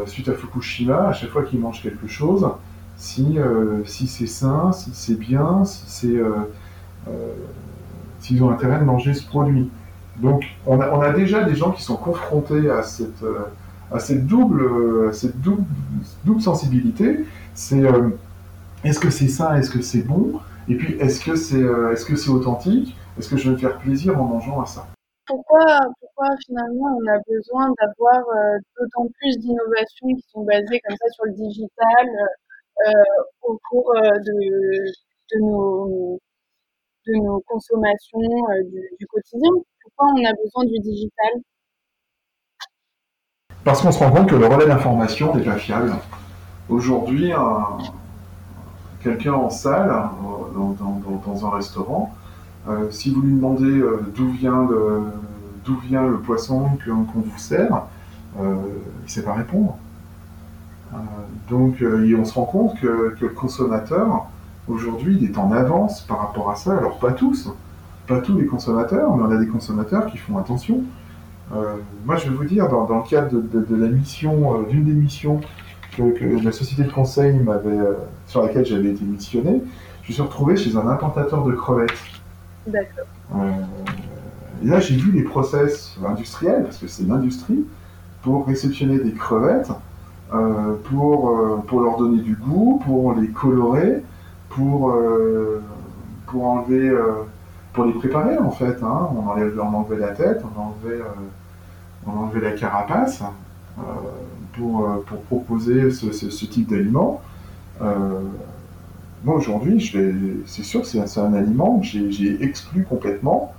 suite à Fukushima, à chaque fois qu'ils mangent quelque chose, si, euh, si c'est sain, si c'est bien, si c'est s'ils ont intérêt de manger ce produit. Donc on a, on a, déjà des gens qui sont confrontés à cette, à cette, double, cette double, double sensibilité. C'est est-ce que c'est sain, est-ce que c'est bon? Et puis est-ce que c'est est -ce c'est authentique? Est-ce que je vais me faire plaisir en mangeant à ça pourquoi, finalement on a besoin d'avoir euh, d'autant plus d'innovations qui sont basées comme ça sur le digital euh, au cours euh, de, nos, consommations du, quotidien? Pourquoi on a besoin du digital? Parce qu'on se rend compte que le relais d'information n'est pas fiable. Aujourd'hui, quelqu'un en salle, dans, un restaurant, euh, si vous lui demandez euh, d'où vient, le, poisson qu'on vous sert, euh, il ne sait pas répondre. donc on se rend compte que, le consommateur, aujourd'hui, il est en avance par rapport à ça. Alors pas tous, pas tous les consommateurs, mais on a des consommateurs qui font attention. Euh, moi, je vais vous dire, dans, le cadre de, la mission, euh, d'une des missions que, la société de conseil m'avait, euh, sur laquelle j'avais été missionné, je me suis retrouvé chez un implantateur de crevettes. D'accord. Euh, là, j'ai vu les process industriels, parce que c'est l'industrie, pour réceptionner des crevettes, euh, pour, euh, pour leur donner du goût, pour les colorer, pour, pour enlever, pour les préparer en fait. Hein. On, enlève, on enlevait la tête, on enlevait, on la carapace pour, pour proposer ce, ce type d'aliment moi aujourd'hui, c'est sûr que c'est un, aliment que j'ai exclu complètement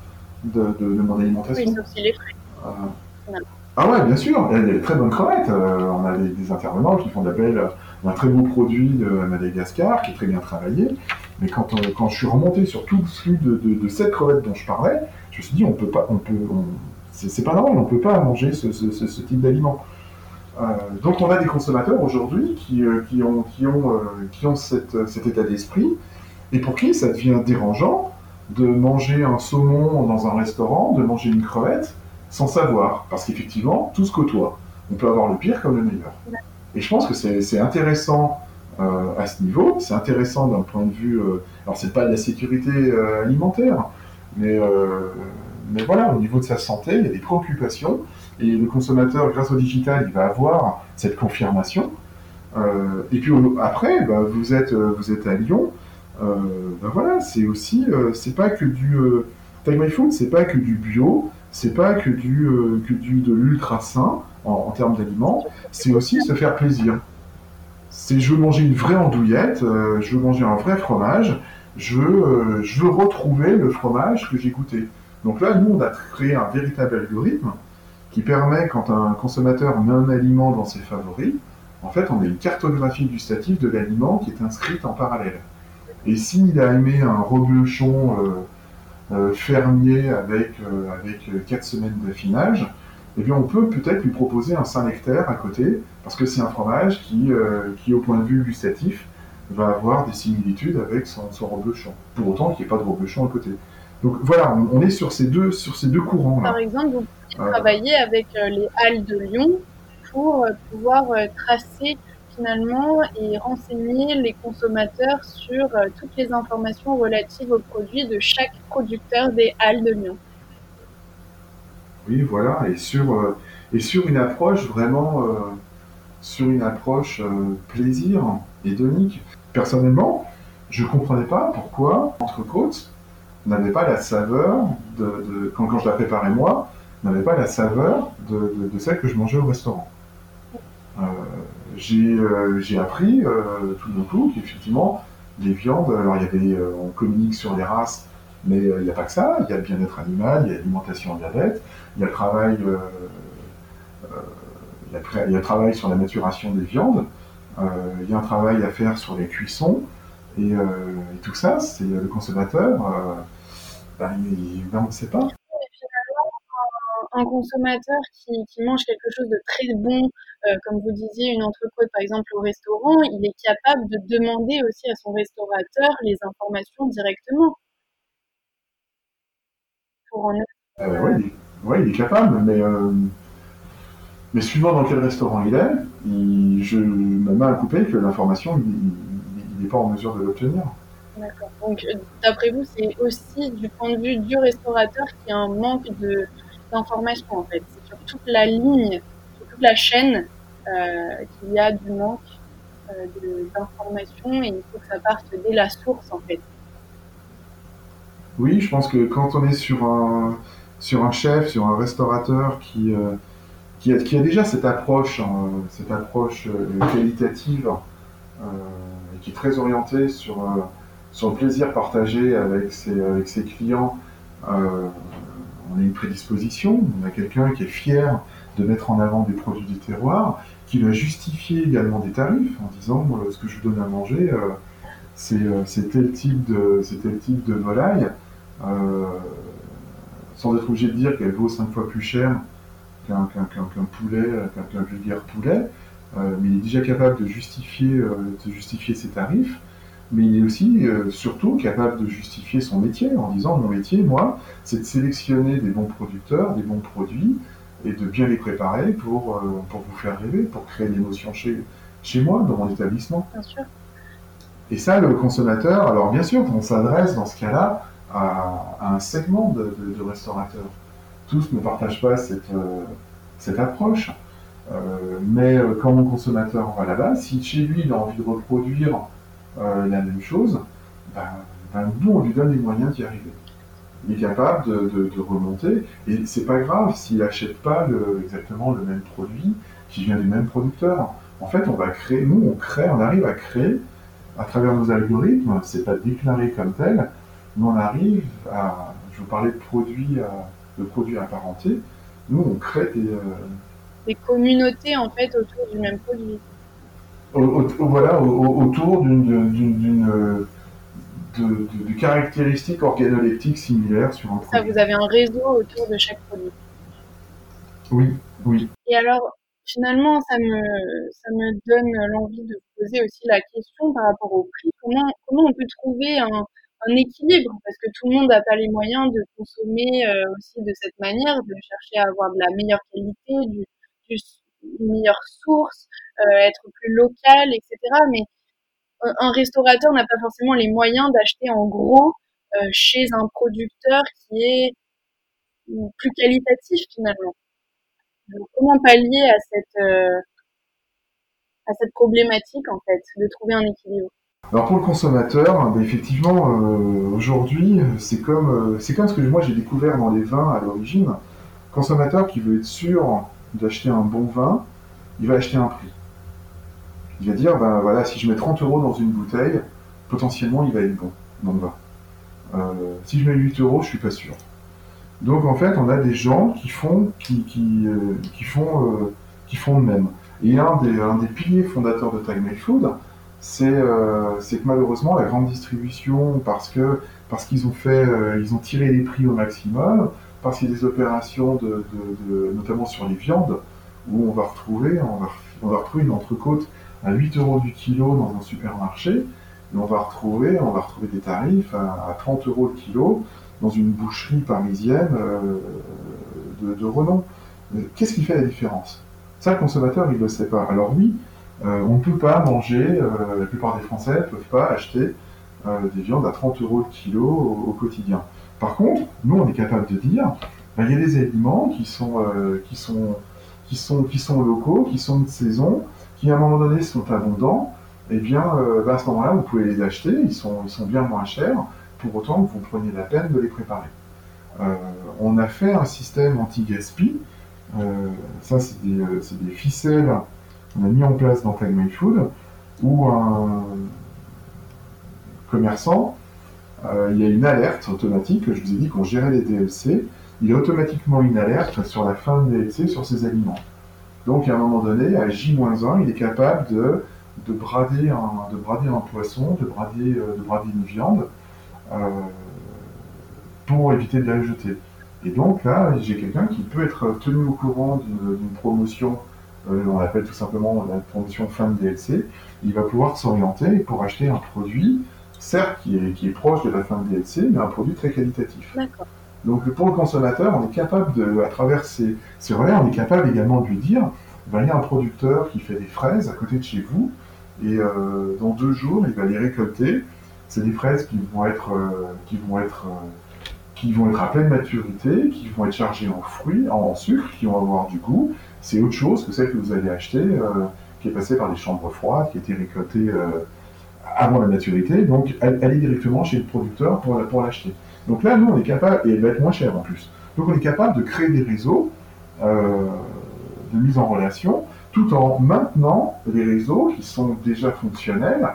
de, de, de, mon alimentation. Oui, sauf frais. Euh... Ah ouais, bien sûr, il y a des très bonnes crevettes. Euh, on a des, des, intervenants qui font d'appel un très beau produit de Madagascar qui est très bien travaillé. Mais quand, euh, quand je suis remonté sur tout le flux de, de, de, cette crevette dont je parlais, je me suis dit, on peut pas, on peut, on... c'est pas normal, on peut pas manger ce, ce, ce, ce type d'aliment. Euh, donc on a des consommateurs aujourd'hui qui, euh, qui, ont, qui, ont, euh, ont cet état d'esprit et pour qui ça devient dérangeant de manger un saumon dans un restaurant, de manger une crevette sans savoir, parce qu'effectivement, tout se côtoie. On peut avoir le pire comme le meilleur. Et je pense que c'est intéressant à ce niveau, c'est intéressant d'un point de vue... Euh, alors c'est pas de la sécurité alimentaire, mais, mais voilà, au niveau de sa santé, il y a des préoccupations et le consommateur, grâce au digital, il va avoir cette confirmation. Euh, et puis après, bah, vous, êtes, vous êtes à Lyon, euh, bah, voilà, c'est aussi, euh, c'est pas que du euh, Time My c'est pas que du bio, c'est pas que du, euh, que du de l'ultra sain en, termes d'aliments, c'est aussi se faire plaisir. C'est je veux manger une vraie andouillette, euh, je veux manger un vrai fromage, je veux retrouver le fromage que j'ai goûté. Donc là, nous, on a créé un véritable algorithme qui permet, quand un consommateur met un aliment dans ses favoris, en fait, on a une cartographie gustative de l'aliment qui est inscrite en parallèle. Et s'il a aimé un reblochon euh, euh, fermier avec, euh, avec 4 semaines d'affinage, eh bien, on peut peut-être lui proposer un Saint-Nectaire à côté, parce que c'est un fromage qui, qui, au point de vue gustatif, va avoir des similitudes avec son, son reblochon. Pour autant qu'il n'y ait pas de reblochon à côté. Donc voilà, on, est sur ces deux, sur ces deux courants. Par exemple, vous pouvez travailler avec les Halles de Lyon pour pouvoir tracer finalement et renseigner les consommateurs sur euh, toutes les informations relatives aux produits de chaque producteur des Halles de Lyon. Oui, voilà, et sur, euh, et sur une approche vraiment, euh, sur une approche plaisir, hédonique. Personnellement, je ne comprenais pas pourquoi Entrecôte n'avait pas la saveur, de, quand, je la préparais moi, n'avait pas la saveur de, celle que je mangeais au restaurant. Euh, j'ai appris euh, tout d'un coup qu'effectivement, les viandes, alors il y avait, euh, on communique sur les races, mais il n'y a pas que ça, il y a le bien-être animal, il y a l'alimentation en diabète, il y a le travail, il y travail sur la maturation des viandes, il y a un travail à faire sur les cuissons, et, tout ça, c'est le consommateur, ben, il, ben, on ne sait pas un consommateur qui, mange quelque chose de très bon, euh, comme vous disiez, une entrecôte par exemple au restaurant, il est capable de demander aussi à son restaurateur les informations directement. Pour en euh, oui, il est capable, mais, euh, mais suivant dans quel restaurant il est, je me mets à couper que l'information, il n'est pas en mesure de l'obtenir. D'accord. Donc, d'après vous, c'est aussi du point de vue du restaurateur qu'il y a un manque de, d'information en fait. C'est sur toute la ligne, sur toute la chaîne euh, qu'il y a du manque euh, d'informations et il faut que ça parte dès la source en fait. Oui, je pense que quand on est sur un, sur un chef, sur un restaurateur qui, euh, qui, a, déjà cette approche, hein, cette approche qualitative, qui est très orientée sur, le plaisir partagé avec ses, clients, on a une prédisposition, on a quelqu'un qui est fier de mettre en avant des produits du terroir, qui va justifier également des tarifs en disant ce que je vous donne à manger, euh, euh, c'est tel type de volaille, euh, sans être obligé de dire qu'elle vaut cinq fois plus cher qu'un poulet, qu'un vulgaire poulet, mais il est déjà capable de justifier, de justifier ses tarifs mais il est aussi euh, surtout capable de justifier son métier en disant mon métier, moi, c'est de sélectionner des bons producteurs, des bons produits et de bien les préparer pour, euh, pour vous faire rêver, pour créer l'émotion chez, chez moi, dans mon établissement. Bien sûr. Et ça, le consommateur, alors bien sûr, on s'adresse dans ce cas-là à, un segment de, de, restaurateurs. Tous ne partagent pas cette, euh, cette approche. mais quand mon consommateur va là-bas, si chez lui il a envie de reproduire euh, la même chose, ben, ben, nous, on lui donne les moyens d'y arriver. Il est capable de, remonter, et c'est pas grave s'il n'achète pas exactement le même produit qui vient du même producteur. En fait, on va créer, nous, on crée, on arrive à créer, à travers nos algorithmes, c'est pas déclaré comme tel, mais on arrive à, je vous parlais de produits, de produits apparentés, nous, on crée des... Euh, des communautés, en fait, autour du même produit voilà, autour d'une euh, de, de, caractéristiques organoleptiques similaires sur un produit. Ça, vous avez un réseau autour de chaque produit. Oui, oui. Et alors, finalement, ça me, ça me donne l'envie de poser aussi la question par rapport au prix. Comment, comment on peut trouver un, un équilibre? Parce que tout le monde n'a pas les moyens de consommer euh, aussi de cette manière, de chercher à avoir de la meilleure qualité, du, du une meilleure source, euh, être plus local, etc. Mais un restaurateur n'a pas forcément les moyens d'acheter en gros euh, chez un producteur qui est plus qualitatif finalement. comment pallier à cette euh, à cette problématique en fait de trouver un équilibre? Alors pour le consommateur, ben, effectivement, aujourd'hui, c'est comme, c'est comme ce que moi j'ai découvert dans les vins à l'origine. Consommateur qui veut être sûr d'acheter un bon vin, il va acheter un prix. Il va dire, ben voilà, si je mets 30 euros dans une bouteille, potentiellement il va être bon, mon vin. Euh, si je mets 8 euros, je suis pas sûr. Donc en fait, on a des gens qui font, qui, euh, font, euh, qui font le même. Et un des, piliers fondateurs de Tag Food, c'est que malheureusement la grande distribution, parce parce qu'ils ont fait, ils ont tiré les prix au maximum, parce qu'il y a des opérations, de, notamment sur les viandes, où on va retrouver, on va, on va retrouver une entrecôte à 8 euros du kilo dans un supermarché, et on va retrouver, on va retrouver des tarifs à, 30 euros le kilo dans une boucherie parisienne euh, de, renom. Qu'est-ce qui fait la différence? Ça, le consommateur, il ne le sait pas. Alors oui, euh, on ne peut pas manger, euh, la plupart des Français ne peuvent pas acheter des viandes à 30 euros le kilo au, quotidien. Par contre, nous, on est capable de dire, ben, il y a des aliments qui sont, qui, sont, qui, sont, qui sont locaux, qui sont de saison, qui à un moment donné sont abondants, eh bien, euh, bah, à ce moment-là, vous pouvez les acheter, ils sont, ils sont bien moins chers, pour autant que vous preniez la peine de les préparer. Euh, on a fait un système anti-gaspi, euh, ça c'est des, des, ficelles qu'on a mis en place dans Tag Food, où un commerçant, il y a une alerte automatique, je vous ai dit qu'on gérait les DLC, il y a automatiquement une alerte sur la fin de DLC sur ces aliments. Donc à un moment donné, à J-1, il est capable de de brader un, de brader un poisson, de brader, euh, de brader une viande, euh, pour éviter de la jeter. Et donc là, j'ai quelqu'un qui peut être tenu au courant d'une promotion, euh, on l'appelle tout simplement la promotion fin de DLC, il va pouvoir s'orienter pour acheter un produit, certes qui est, qui est proche de la fin de DLC, mais un produit très qualitatif. Donc pour le consommateur, on est capable de, à travers ces, ces relais, on est capable également de lui dire, ben, il y a un producteur qui fait des fraises à côté de chez vous, et euh, dans deux jours, il va les récolter. C'est des fraises qui vont être, euh, qui vont être, euh, qui vont être à pleine maturité, qui vont être chargées en fruits, en sucre, qui vont avoir du goût. C'est autre chose que celle que vous allez acheter, qui est passée par des chambres froides, qui a été récoltée avant la maturité. Donc, est directement chez le producteur pour, l'acheter. Donc là, nous, on est capable, et elle va être moins chère en plus. Donc, on est capable de créer des réseaux de mise en relation tout en maintenant les réseaux qui sont déjà fonctionnels.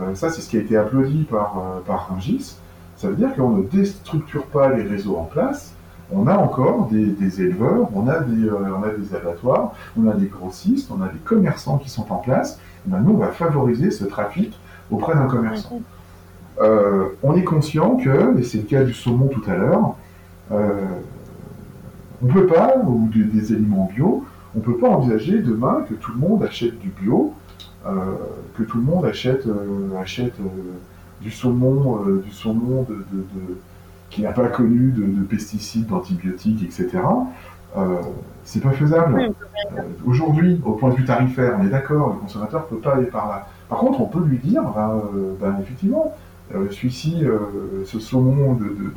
Euh, ça, c'est ce qui a été applaudi par, euh, par Rungis. Ça veut dire qu'on ne déstructure pas les réseaux en place. On a encore des, éleveurs, on a des, euh, on a des abattoirs, on a des grossistes, on a des commerçants qui sont en place. Ben, nous, on va favoriser ce trafic auprès d'un commerçant. on est conscient que, et c'est le cas du saumon tout à l'heure, on ne peut pas, ou des aliments bio, on ne peut pas envisager demain que tout le monde achète du bio, euh, que tout le monde achète, euh, achète euh, du saumon, du saumon de, qui n'a pas connu de, pesticides, d'antibiotiques, etc. c'est pas faisable. Aujourd'hui, au point de vue tarifaire, on est d'accord, le consommateur ne peut pas aller par là. Par contre, on peut lui dire, ben, ben effectivement, celui-ci, ce saumon de,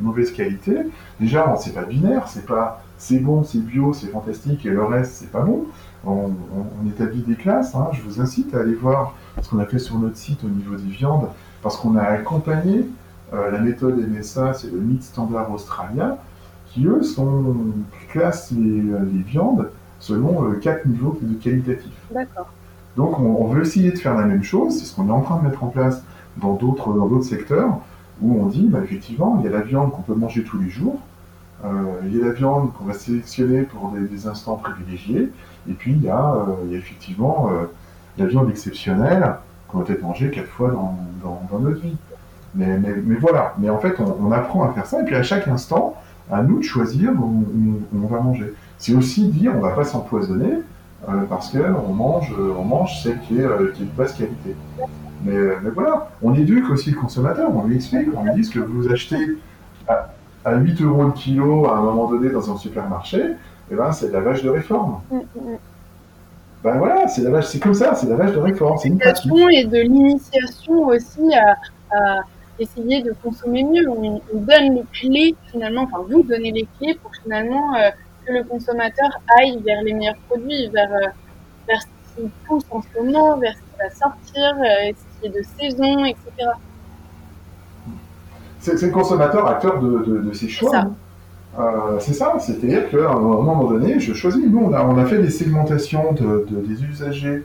mauvaise qualité, déjà, c'est pas binaire, c'est pas c'est bon, c'est bio, c'est fantastique, et le reste, c'est pas bon. On, établit des classes. Hein. Je vous incite à aller voir ce qu'on a fait sur notre site au niveau des viandes, parce qu'on a accompagné euh, la méthode MSA, c'est le Meat Standard Australien, qui eux sont, classent les, viandes selon euh, quatre niveaux de qualitatif. D'accord. Donc on, veut essayer de faire la même chose, c'est ce qu'on est en train de mettre en place dans d'autres, secteurs, où on dit, bah, effectivement, il y a la viande qu'on peut manger tous les jours, euh, il y a la viande qu'on va sélectionner pour des, instants privilégiés, et puis il y a, euh, effectivement euh, la viande exceptionnelle qu'on va peut-être manger quatre fois dans, notre vie. Mais, mais, voilà, mais en fait on, apprend à faire ça, et puis à chaque instant, à nous de choisir où, on va manger. C'est aussi dire on ne va pas s'empoisonner, parce qu'on mange, on mange celle qui est, qui est de basse qualité. Mais, mais, voilà, on éduque aussi le consommateur, on lui explique, on lui dit ce que vous achetez à 8 euros le kilo à un moment donné dans un supermarché, eh ben, c'est de la vache de réforme. Mm, mm, mm. Ben voilà, c'est la vache, c'est comme ça, c'est la vache de réforme. C'est une et de l'initiation aussi à, essayer de consommer mieux. On, donne les clés finalement, enfin vous donnez les clés pour finalement euh, que le consommateur aille vers les meilleurs produits, vers, euh, vers ce qui pousse en ce moment, vers ce qui va sortir, euh, ce qui est de saison, etc c'est le consommateur acteur de, ses choix. Euh, c'est ça, c'est-à-dire qu'à un moment donné, je choisis. Nous, on a, fait des segmentations de, des usagers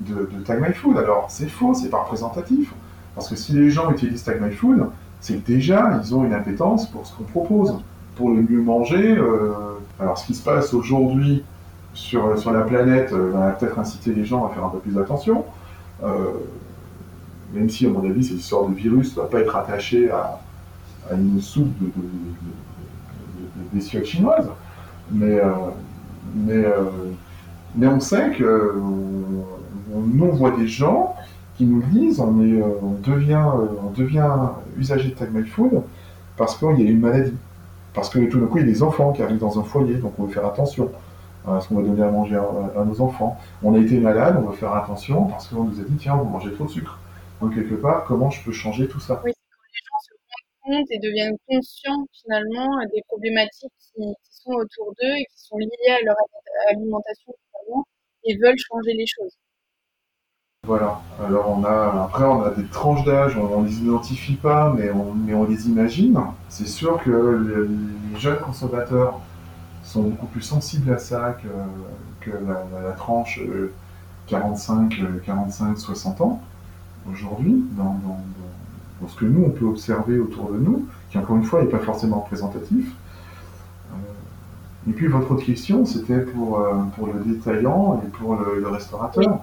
de, Tag My Food. Alors, c'est faux, c'est pas représentatif. Parce que si les gens utilisent Tag My Food, c'est déjà, ils ont une appétence pour ce qu'on propose, pour le mieux manger. Euh, alors, ce qui se passe aujourd'hui sur, sur la planète euh, va peut-être inciter les gens à faire un peu plus attention. même si, à mon avis, cette histoire de virus ne va pas être attachée à, à une soupe de, siottes chinoises. Mais, mais, mais on sait que nous, on voit des gens qui nous disent on, est, on, devient, on devient usager de Tag My Food parce qu'il y a une maladie. Parce que tout d'un coup, il y a des enfants qui arrivent dans un foyer, donc on veut faire attention à ce qu'on va donner à manger à, nos enfants? On a été malade, on veut faire attention parce qu'on nous a dit tiens, vous mangez trop de sucre. Donc quelque part, comment je peux changer tout ça? Oui, les gens se rendent compte et deviennent conscients finalement des problématiques qui, sont autour d'eux et qui sont liées à leur alimentation et veulent changer les choses. Voilà. Alors on a après on a des tranches d'âge, on, les identifie pas, mais on, les imagine. C'est sûr que les, jeunes consommateurs sont beaucoup plus sensibles à ça que, la, tranche 45, 45, 60 ans aujourd'hui, dans, ce que nous on peut observer autour de nous, qui encore une fois n'est pas forcément représentatif. Euh, et puis votre autre question, c'était pour, euh, pour le détaillant et pour le, restaurateur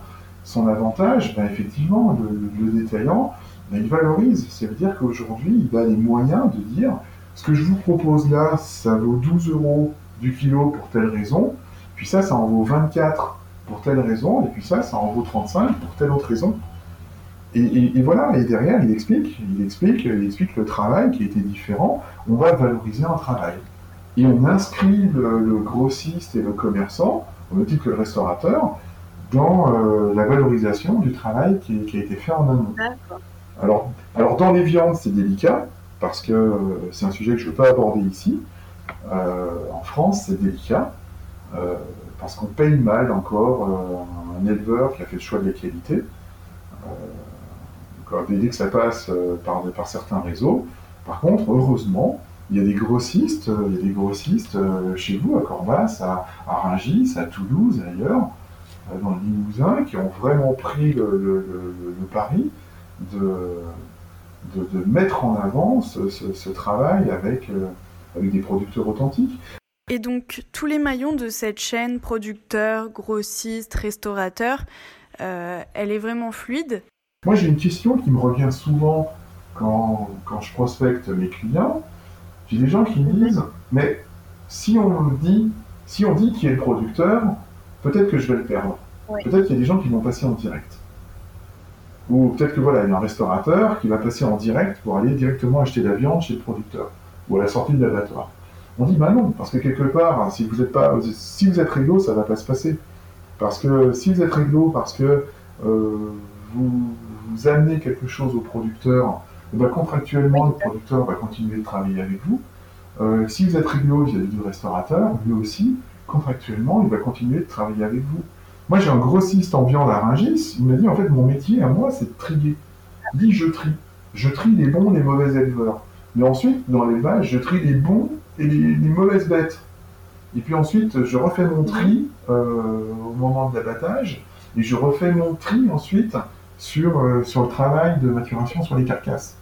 son avantage, ben effectivement, le, détaillant, ben il valorise. Ça veut dire qu'aujourd'hui, il a les moyens de dire ce que je vous propose là, ça vaut 12 euros du kilo pour telle raison, puis ça, ça en vaut 24 pour telle raison, et puis ça, ça en vaut 35 pour telle autre raison. Et, voilà, et derrière, il explique, il explique, il explique le travail qui était différent. On va valoriser un travail. Et on inscrit le, le grossiste et le commerçant, au même titre que le restaurateur, dans euh, la valorisation du travail qui, a été fait en amont. Alors, alors dans les viandes, c'est délicat, parce que euh, c'est un sujet que je ne veux pas aborder ici. Euh, en France, c'est délicat, parce qu'on paye mal encore un éleveur qui a fait le choix de la qualité. dès que ça passe par, par certains réseaux. Par contre, heureusement, il y a des grossistes, il y a des grossistes chez vous, à Corbas, à, à Rungis, à Toulouse, ailleurs, dans le Limousin qui ont vraiment pris le, pari de, de, mettre en avant ce, travail avec, euh, avec des producteurs authentiques. Et donc tous les maillons de cette chaîne, producteurs, grossistes, restaurateurs, euh, elle est vraiment fluide? Moi j'ai une question qui me revient souvent quand, quand je prospecte mes clients. J'ai des gens qui me disent, mais si on dit, si on dit qui est le producteur, peut-être que je vais le perdre. Peut-être qu'il y a des gens qui vont passer en direct. Ou peut-être que voilà, il y a un restaurateur qui va passer en direct pour aller directement acheter de la viande chez le producteur ou à la sortie de l'abattoir. On dit bah non, parce que quelque part, si vous êtes pas, si vous êtes réglo, ça va pas se passer. Parce que si vous êtes réglo, parce que euh, vous, amenez quelque chose au producteur, eh ben, contractuellement, le producteur va continuer de travailler avec vous. Euh, si vous êtes réglo vis-à-vis du restaurateur, lui aussi, contractuellement, il va continuer de travailler avec vous. Moi, j'ai un grossiste en viande à Rungis. Il m'a dit, en fait, mon métier à moi, c'est de trier. Il dit, je trie. Je trie les bons, les mauvais éleveurs. Mais ensuite, dans l'élevage, je trie les bons et les, mauvaises bêtes. Et puis ensuite, je refais mon tri euh, au moment de l'abattage. Et je refais mon tri ensuite sur, euh, sur le travail de maturation sur les carcasses.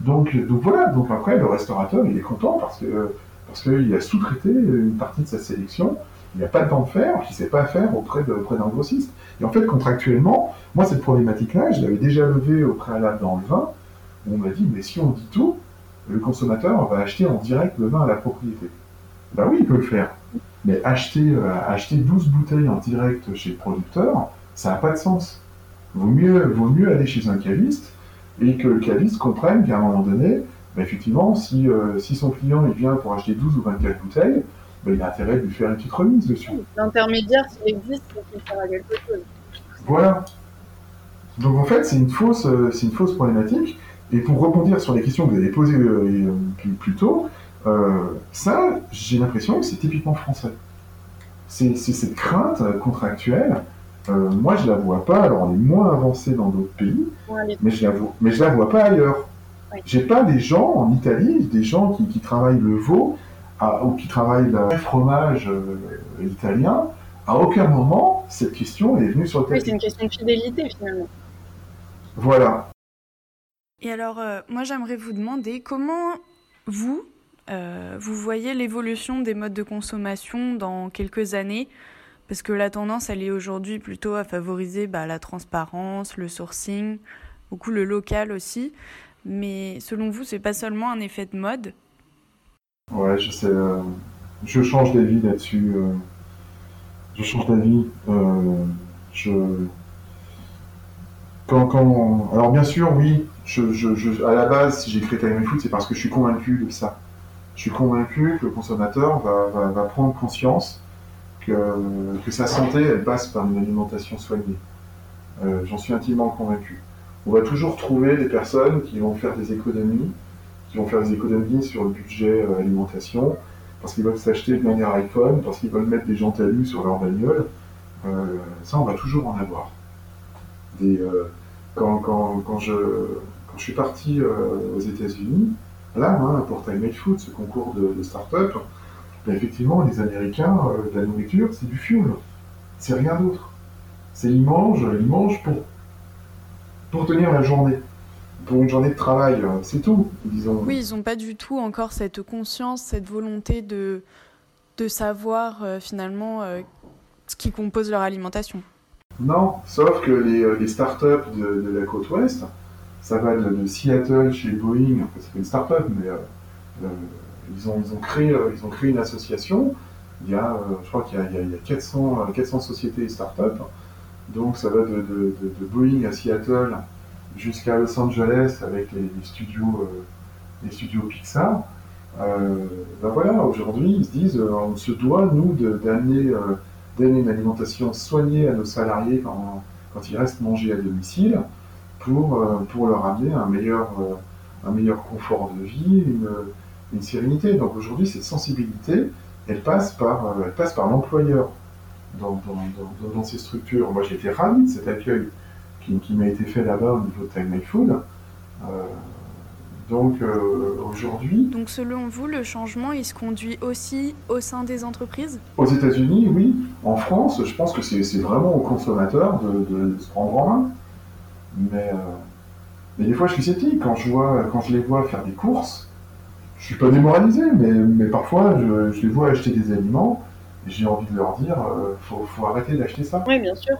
Donc, donc voilà, donc après, le restaurateur, il est content parce que parce qu'il a sous-traité une partie de sa sélection il n'a pas le temps de faire, il ne sait pas faire auprès d'un grossiste. Et en fait, contractuellement, moi, cette problématique-là, je l'avais déjà levée au préalable dans le vin. on m'a dit, mais si on dit tout, le consommateur va acheter en direct le vin à la propriété. Ben oui, il peut le faire. Mais acheter, euh, acheter 12 bouteilles en direct chez le producteur, ça n'a pas de sens. Vaut mieux, vaut mieux aller chez un caviste et que le caviste comprenne qu'à un moment donné, effectivement, si, euh, si son client il vient pour acheter 12 ou 24 bouteilles, ben, il a intérêt de lui faire une petite remise dessus. L'intermédiaire, s'il existe, c'est qu'il fera quelque chose. Voilà. Donc en fait, c'est une fausse, euh, c'est une fausse problématique. Et pour rebondir sur les questions que vous avez posées euh, plus, tôt, ça, j'ai l'impression que c'est typiquement français. C'est cette crainte contractuelle. moi, je la vois pas. Alors, on est moins avancé dans d'autres pays, mais je la vois, mais je la vois pas ailleurs. J'ai pas des gens en Italie, des gens qui, qui travaillent le veau ou qui travaille le fromage euh, italien, à aucun moment cette question est venue sur le tapis. Oui, c'est une question de fidélité finalement. Voilà. Et alors, euh, moi j'aimerais vous demander comment vous, euh, vous voyez l'évolution des modes de consommation dans quelques années? Parce que la tendance, elle est aujourd'hui plutôt à favoriser bah, la transparence, le sourcing, beaucoup le local aussi. Mais selon vous, c'est pas seulement un effet de mode, Ouais, je sais. je change d'avis là-dessus. je change d'avis. je. Quand, quand... Alors, bien sûr, oui, je, je, à la base, si j'ai créé Time Food, c'est parce que je suis convaincu de ça. Je suis convaincu que le consommateur va, va, prendre conscience que, que, sa santé, elle passe par une alimentation soignée. Euh, j'en suis intimement convaincu. On va toujours trouver des personnes qui vont faire des économies, qui vont faire des économies sur le budget euh, alimentation, parce qu'ils veulent s'acheter le dernier iPhone, parce qu'ils veulent mettre des gens talus sur leur bagnole. Euh, ça, on va toujours en avoir. Des, quand, je, suis parti euh, aux États-Unis, là, hein, pour Time Made Food, ce concours de, start-up, ben, effectivement, les Américains, euh, la nourriture, c'est du fuel. C'est rien d'autre. C'est ils mangent, ils mangent pour, pour tenir la journée pour une journée de travail, euh, c'est tout, disons. Oui, ils n'ont pas du tout encore cette conscience, cette volonté de, de savoir finalement ce qui compose leur alimentation. Non, sauf que les, les startups de, de, la côte ouest, ça va de, Seattle chez Boeing, c'est une start-up, mais euh, euh, ils, ont, ils, ont créé, euh, ils ont créé une association. Il y a, je crois qu'il y, a, 400, 400 sociétés et start-up. Donc ça va de, Boeing à Seattle jusqu'à Los Angeles avec les, studios, les studios Pixar. ben voilà, aujourd'hui, ils se disent, on se doit, nous, d'amener une alimentation soignée à nos salariés quand, quand ils restent manger à domicile pour, euh, pour leur amener un meilleur, euh, un meilleur confort de vie, une, une sérénité. Donc aujourd'hui, cette sensibilité, elle passe par, euh, elle passe par l'employeur dans, dans, dans, ces structures. Moi, j'ai été ravi de cet accueil qui, qui m'a été fait là-bas au niveau de Time My Food. donc aujourd'hui. Donc selon vous, le changement, il se conduit aussi au sein des entreprises? Aux États-Unis, oui. En France, je pense que c'est vraiment au consommateur de, de, se prendre en main. Mais, euh, mais des fois, je suis sceptique. Quand je, vois, quand je les vois faire des courses, je suis pas démoralisé, mais, mais parfois, je, je, les vois acheter des aliments j'ai envie de leur dire euh, faut, faut, arrêter d'acheter ça. Oui, bien sûr.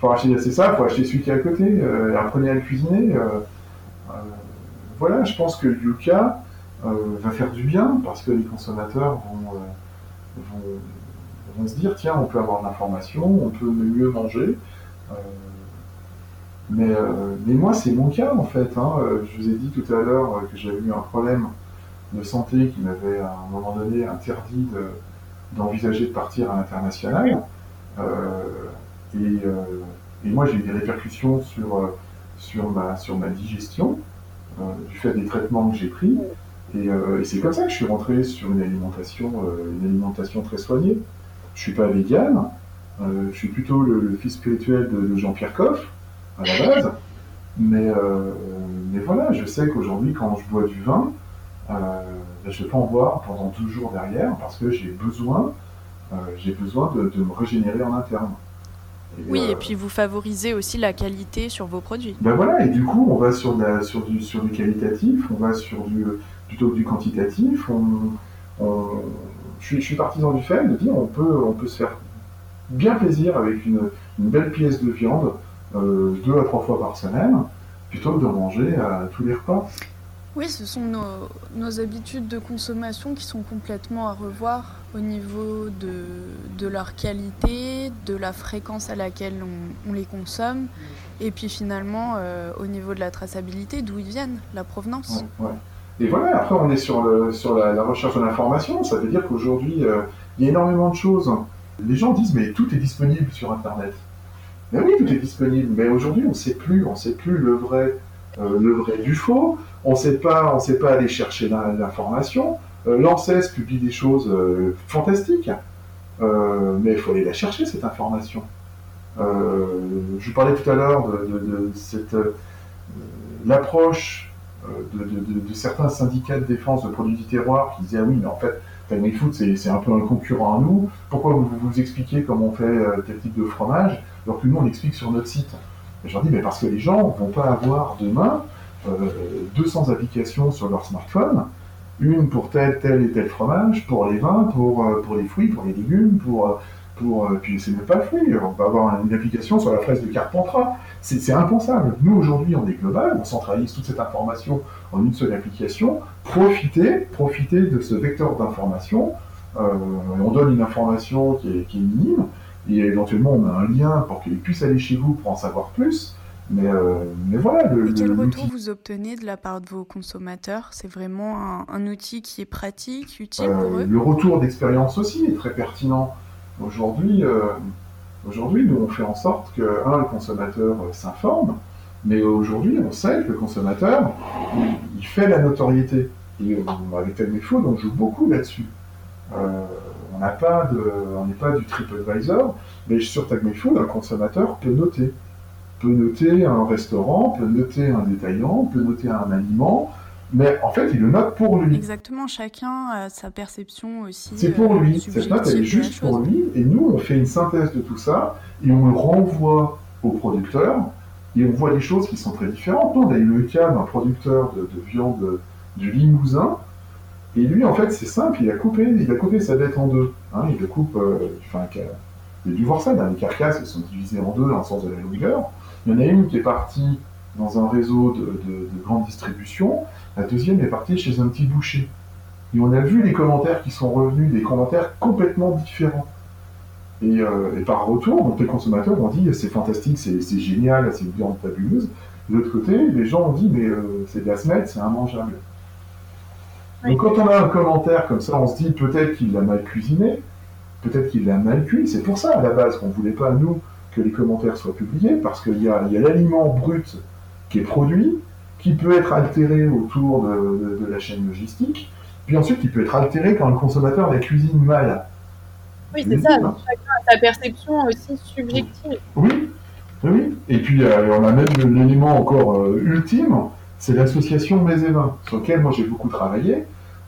faut acheter ça, faut acheter celui qui est à côté, euh, apprenez à le cuisiner. Euh, euh, voilà, je pense que Yuka va faire du bien parce que les consommateurs vont, vont, vont, se dire tiens, on peut avoir de l'information, on peut mieux manger. Mais, euh, mais moi, c'est mon cas en fait. Hein. Je vous ai dit tout à l'heure que j'avais eu un problème de santé qui m'avait à un moment donné interdit d'envisager de, partir à l'international. Et, et, moi, j'ai eu des répercussions sur, sur, ma, sur ma digestion du fait des traitements que j'ai pris. Et, c'est comme ça que je suis rentré sur une alimentation, une alimentation très soignée. Je suis pas vegan, je suis plutôt le, fils spirituel de, Jean-Pierre Coff à la base. Mais, euh, mais voilà, je sais qu'aujourd'hui, quand je bois du vin, euh, ben, je ne vais pas en boire pendant 12 jours derrière parce que j'ai besoin, euh, j'ai besoin de, me régénérer en interne. oui, et puis vous favorisez aussi la qualité sur vos produits. Ben voilà, et du coup, on va sur, sur, du, sur du qualitatif, on va sur du, plutôt du quantitatif. je, suis, je, suis, partisan du fait de dire on peut, on peut se faire bien plaisir avec une, une belle pièce de viande euh, deux à trois fois par semaine, plutôt que de manger à tous les repas. Oui, ce sont nos, habitudes de consommation qui sont complètement à revoir au niveau de, leur qualité, de la fréquence à laquelle on, les consomme, et puis finalement euh, au niveau de la traçabilité, d'où ils viennent, la provenance. Ouais, Et voilà, après on est sur, le, sur la, recherche de l'information, ça veut dire qu'aujourd'hui euh, il y a énormément de choses. Les gens disent mais tout est disponible sur Internet. Mais oui, tout est disponible. Mais aujourd'hui, on ne sait plus, on sait plus le vrai, euh, le vrai du faux. On ne sait pas, on aller chercher l'information. Euh, L'ANSES publie des choses euh, fantastiques, euh, mais il faut aller la chercher cette information. Euh, je vous parlais tout à l'heure de, cette l'approche de, certains syndicats de défense de produits du terroir qui disaient ah oui, mais en fait, Family Food c'est un peu un concurrent à nous. Pourquoi vous vous expliquez comment on fait tel type de fromage alors que nous, on explique sur notre site? Je leur dis, mais parce que les gens vont pas avoir demain 200 applications sur leur smartphone, une pour tel, tel et tel fromage, pour les vins, pour, euh, pour les fruits, pour les légumes, pour, euh, pour, euh, puis c'est même pas le fruit, on va avoir une application sur la fraise de Carpentras. C'est impensable. Nous, aujourd'hui, on est global, on centralise toute cette information en une seule application. Profitez, profitez de ce vecteur d'information. Euh, on donne une information qui est, qui est, minime, et éventuellement on a un lien pour qu'il puisse aller chez vous pour en savoir plus. Mais, euh, mais voilà. Le, et quel retour vous obtenez de la part de vos consommateurs C'est vraiment un, un, outil qui est pratique, utile pour eux Le retour d'expérience aussi est très pertinent. Aujourd'hui, euh, aujourd'hui, nous, on fait en sorte que, un, le consommateur euh, s'informe, mais aujourd'hui, on sait que le consommateur, il, il fait la notoriété. Et avec Telmefood, on joue beaucoup là-dessus. Euh, on n'est pas du TripAdvisor, mais sur TagMeFood, un consommateur peut noter. Peut noter un restaurant, peut noter un détaillant, peut noter un aliment, mais en fait, il le note pour lui. Exactement, chacun a sa perception aussi. C'est pour lui, euh, cette note elle est juste pour lui, et nous, on fait une synthèse de tout ça, et on le renvoie au producteur, et on voit des choses qui sont très différentes. On a eu le cas d'un producteur de, de, viande du Limousin, et lui, en fait, c'est simple, il a coupé, il a coupé sa bête en deux. Hein, il le coupe, euh, enfin, il a dû voir ça, les carcasses, sont divisées en deux dans le sens de la longueur. Il y en a une qui est partie dans un réseau de, de, de grande distribution, la deuxième est partie chez un petit boucher. Et on a vu les commentaires qui sont revenus, des commentaires complètement différents. Et, euh, par retour, donc les consommateurs ont dit c'est fantastique, c'est génial, c'est une viande fabuleuse. De l'autre côté, les gens ont dit mais euh, c'est de la semaine, c'est immangeable. Oui. Donc quand on a un commentaire comme ça, on se dit peut-être qu'il l'a mal cuisiné, peut-être qu'il l'a mal cuit. C'est pour ça à la base qu'on ne voulait pas, nous, que les commentaires soient publiés, parce qu'il y a, a l'aliment brut qui est produit, qui peut être altéré autour de, de, de, la chaîne logistique, puis ensuite il peut être altéré quand le consommateur la cuisine mal. Oui, c'est ça, chacun a sa perception aussi subjective. Oui, oui. Et puis euh, on a même l'élément encore euh, ultime, c'est l'association mets et vins, sur lequel moi j'ai beaucoup travaillé.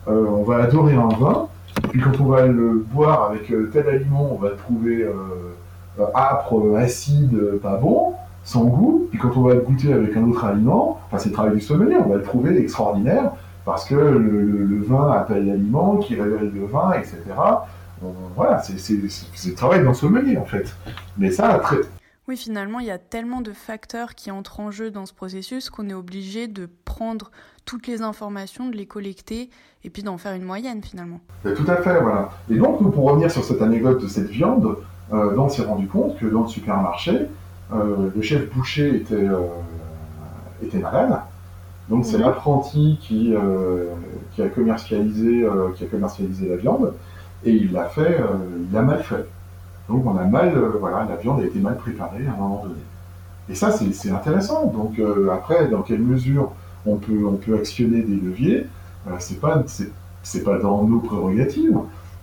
Euh, on va adorer un vin, puis quand on va le boire avec tel aliment, on va trouver âpre, acide, pas bon sans goût, puis quand on va le goûter avec un autre aliment, enfin c'est le travail du sommelier, on va le trouver extraordinaire, parce que le, le, le vin appelle l'aliment, qui révèle le vin, etc. On, voilà, c'est le travail d'un sommelier en fait. Mais ça, très... Oui, finalement, il y a tellement de facteurs qui entrent en jeu dans ce processus qu'on est obligé de prendre toutes les informations, de les collecter et puis d'en faire une moyenne finalement. Tout à fait, voilà. Et donc, nous, pour revenir sur cette anecdote de cette viande, euh, on s'est rendu compte que dans le supermarché, euh, le chef boucher était, euh, était malade. Donc c'est mmh. l'apprenti qui, euh, qui, a commercialisé, qui a commercialisé la viande et il l'a fait, il l'a mal fait. Donc on a mal, voilà, la viande a été mal préparée à un moment donné. Et ça c'est intéressant. Donc après, dans quelle mesure on peut, on peut actionner des leviers, c'est pas, c'est pas dans nos prérogatives,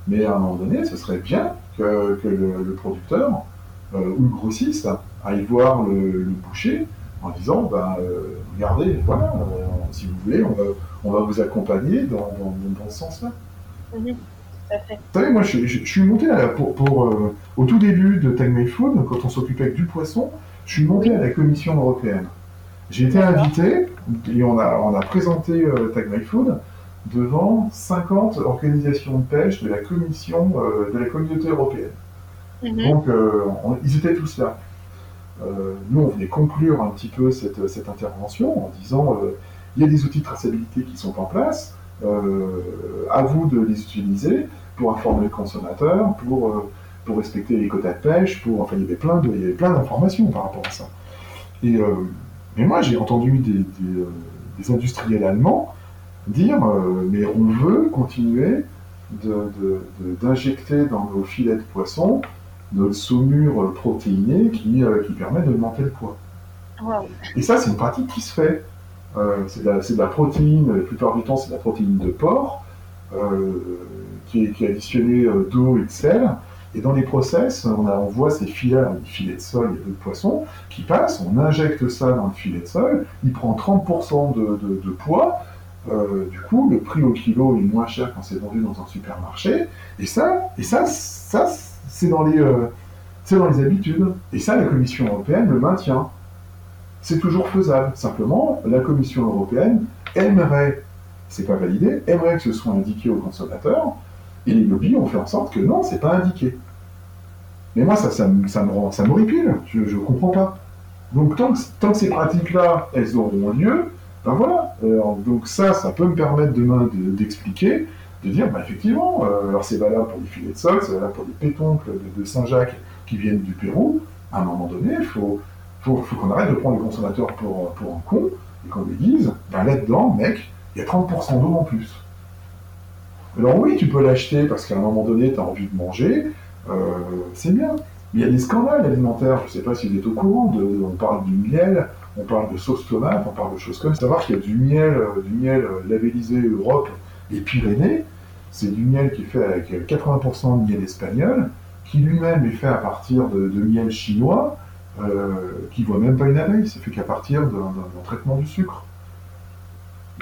mais à un moment donné, ce serait bien que, que le, le producteur ou le grossiste aille voir le, le boucher en disant bah, euh, regardez, voilà, euh, si vous voulez, on va, on va vous accompagner dans, dans, dans ce sens-là. Mmh, vous savez, moi, je, je, je suis monté à la, pour, pour euh, au tout début de Tag My Food, quand on s'occupait du poisson, je suis monté à la Commission européenne. J'ai été invité et on a, on a présenté euh, Tag My Food devant 50 organisations de pêche de la Commission de la Communauté européenne. Mmh. Donc, on, ils étaient tous là. Euh, nous, on venait conclure un petit peu cette, cette intervention en disant euh, il y a des outils de traçabilité qui sont en place, euh, à vous de les utiliser pour informer le consommateur, pour, pour respecter les quotas de pêche, pour, enfin, il y avait plein de, il y avait plein d'informations par rapport à ça. Et, mais moi, j'ai entendu des, des, des, industriels allemands dire mais on veut continuer d'injecter dans nos filets de poisson notre saumure protéinée qui, euh, qui permet d'augmenter le poids. Wow. Et ça, c'est une pratique qui se fait. Euh, c'est de, de, la protéine, la plupart du temps, c'est de la protéine de porc, euh, qui, est, qui, est, additionnée euh, d'eau et de sel. Et dans les process, on, a, on voit ces filets, filets de sol et de poisson qui passent, on injecte ça dans le filet de sol, il prend 30% de, de, de, poids. Euh, du coup, le prix au kilo est moins cher quand c'est vendu dans un supermarché. Et ça, et ça, ça c'est dans, les, euh, dans les habitudes. Et ça, la Commission européenne le maintient. C'est toujours faisable. Simplement, la Commission européenne aimerait, c'est pas validé, aimerait que ce soit indiqué aux consommateurs, et les lobbies ont fait en sorte que non, c'est pas indiqué. Mais moi, ça, ça, me- rend, ça m'horripile. Je, je comprends pas. Donc tant que, tant que ces pratiques-là, elles auront lieu, ben voilà. Alors, donc ça, ça peut me permettre demain de- d'expliquer, de, dire, bah effectivement, euh, alors c'est valable pour les filets de sol, c'est valable pour les pétoncles de, Saint-Jacques qui viennent du Pérou. À un moment donné, il faut, faut, qu'on arrête de prendre les consommateurs pour, pour un con et qu'on lui dise, ben là-dedans, mec, il y a 30% d'eau en plus. Alors oui, tu peux l'acheter parce qu'à un moment donné, tu as envie de manger, euh, c'est bien. Mais il y a des scandales alimentaires, je ne sais pas si vous êtes au courant, on parle du miel, on parle de sauce tomate, on parle de choses comme ça. Savoir qu'il y a du miel, euh, du miel euh, labellisé Europe et Pyrénées, c'est du miel qui est fait avec euh, 80% de miel espagnol, qui lui-même est fait à partir de, miel chinois, euh, qui ne voit même pas une abeille, c'est fait qu'à partir d'un traitement du sucre.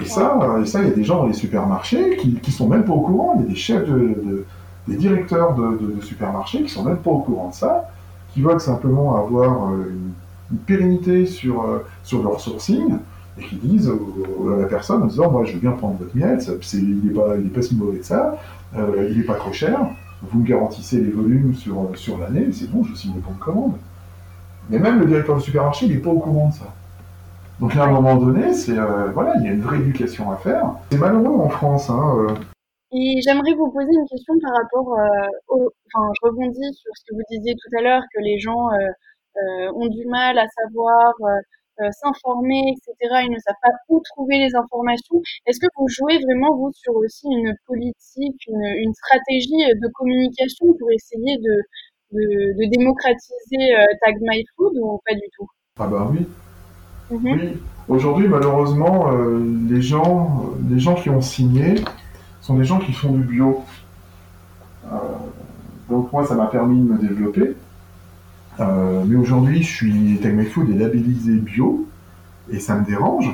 Et ça, euh, et ça, il y a des gens dans les supermarchés qui, sont même pas au courant. Il y a des chefs, de, de- des directeurs de, supermarchés qui sont même pas au courant de ça, qui veulent simplement avoir euh, une, une pérennité sur, euh, sur leur sourcing et qui disent à la personne en disant moi je veux bien prendre votre miel, ça- c'est- il n'est pas, est si mauvais que ça, euh, il n'est pas trop cher, vous me garantissez les volumes sur, euh, sur l'année, c'est bon, je signe le bon de commande. Mais même le directeur du supermarché, il n'est pas au courant de ça. Donc à un moment donné, voilà, il y a une vraie éducation à faire. C'est malheureux en France. Hein. Et j'aimerais vous poser une question par rapport au. Enfin, je rebondis sur ce que vous disiez tout à l'heure, que les gens ont du mal à savoir euh, euh, s'informer, etc. Ils ne savent pas où trouver les informations. Est-ce que vous jouez vraiment, vous, sur aussi une politique, une, une stratégie de communication pour essayer de, de, de démocratiser euh, Tag My Food ou pas du tout? Ah bah oui, Mhm. oui. Aujourd'hui, malheureusement, euh, les gens, les gens qui ont signé sont des gens qui font du bio. Euh, donc moi, ça m'a permis de me développer. Euh, mais aujourd'hui, je suis My Food est labellisé bio et ça me dérange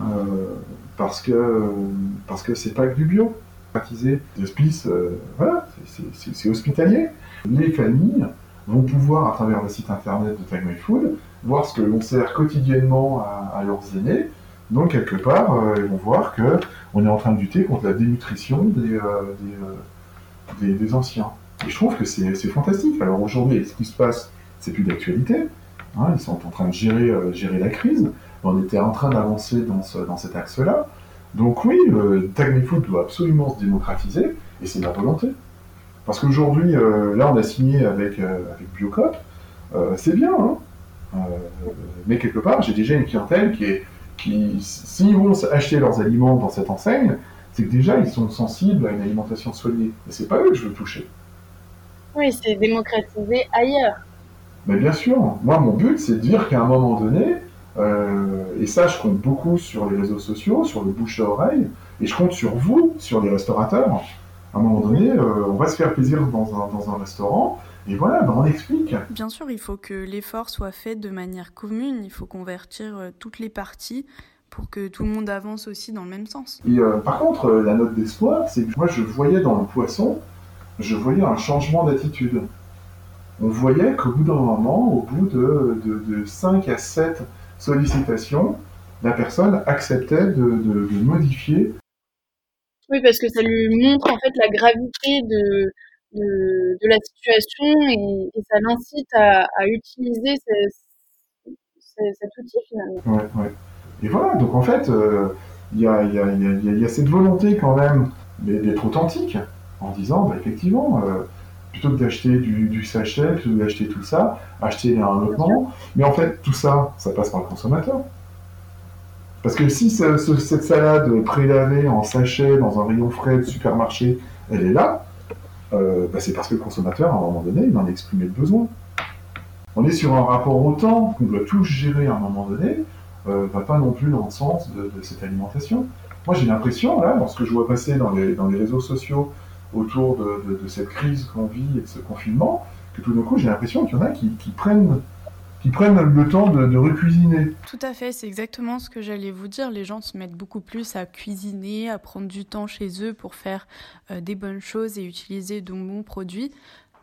euh, parce que parce que c'est pas que du bio. Euh, voilà, c'est- hospitalier. Les familles vont pouvoir, à travers le site internet de My Food, voir ce que l'on sert quotidiennement à, leurs aînés. Donc quelque part, ils vont voir que on est en train de lutter contre la dénutrition des- des anciens. Et je trouve que c'est fantastique. Alors aujourd'hui, ce qui se passe, c'est plus d'actualité. Hein, ils sont en train de gérer, euh, gérer la crise. On était en train d'avancer dans, ce- dans cet axe-là. Donc oui, le Tag Me Food doit absolument se démocratiser, et c'est ma volonté. Parce qu'aujourd'hui, euh, là, on a signé avec, euh, Biocop, euh, c'est bien, hein Euh, mais quelque part, j'ai déjà une clientèle qui est, qui, s'ils vont acheter leurs aliments dans cette enseigne, c'est que déjà, ils sont sensibles à une alimentation soignée. Et c'est pas eux que je veux toucher. Oui, c'est démocratiser ailleurs. Mais bien sûr, moi mon but c'est de dire qu'à un moment donné, euh, et ça je compte beaucoup sur les réseaux sociaux, sur le bouche à oreille, et je compte sur vous, sur les restaurateurs. À un moment donné, euh, on va se faire plaisir dans un, dans un restaurant, et voilà, ben, on explique. Bien sûr, il faut que l'effort soit fait de manière commune, il faut convertir euh, toutes les parties pour que tout le monde avance aussi dans le même sens. Et euh, par contre, la note d'espoir, c'est que moi je voyais dans le poisson, je voyais un changement d'attitude. On voyait qu'au bout d'un moment, au bout de, de, de 5 à 7 sollicitations, la personne acceptait de, modifier Oui, parce que ça lui montre en fait la gravité de, de, de la situation et, et ça l'incite à, à utiliser ce- ce- cet outil finalement. Ouais, ouais. Et voilà, donc en fait, euh, il y, a, il y, a, il y, a, il y a cette volonté quand même d'être authentique, en disant, bah, effectivement, euh, plutôt que d'acheter du, du sachet, plutôt que d'acheter tout ça, acheter un autre moment. Mais en fait, tout ça, ça passe par le consommateur. Parce que si ce- ce- cette salade prélavée en sachet dans un rayon frais de supermarché, elle est là, euh, bah, c'est parce que le consommateur, à un moment donné, il en a exprimé le besoin. On est sur un rapport au temps qu'on doit tous gérer à un moment donné, euh, va pas non plus dans le sens de, de cette alimentation. Moi, j'ai l'impression, là, dans ce que je vois passer dans les, dans les réseaux sociaux autour de, cette crise qu'on vit et de ce confinement, que tout d'un coup, j'ai l'impression qu'il y en a qui, prennent, qui prennent le temps de, de recuisiner. Tout à fait, c'est exactement ce que j'allais vous dire. Les gens se mettent beaucoup plus à cuisiner, à prendre du temps chez eux pour faire euh, des bonnes choses et utiliser de bons produits.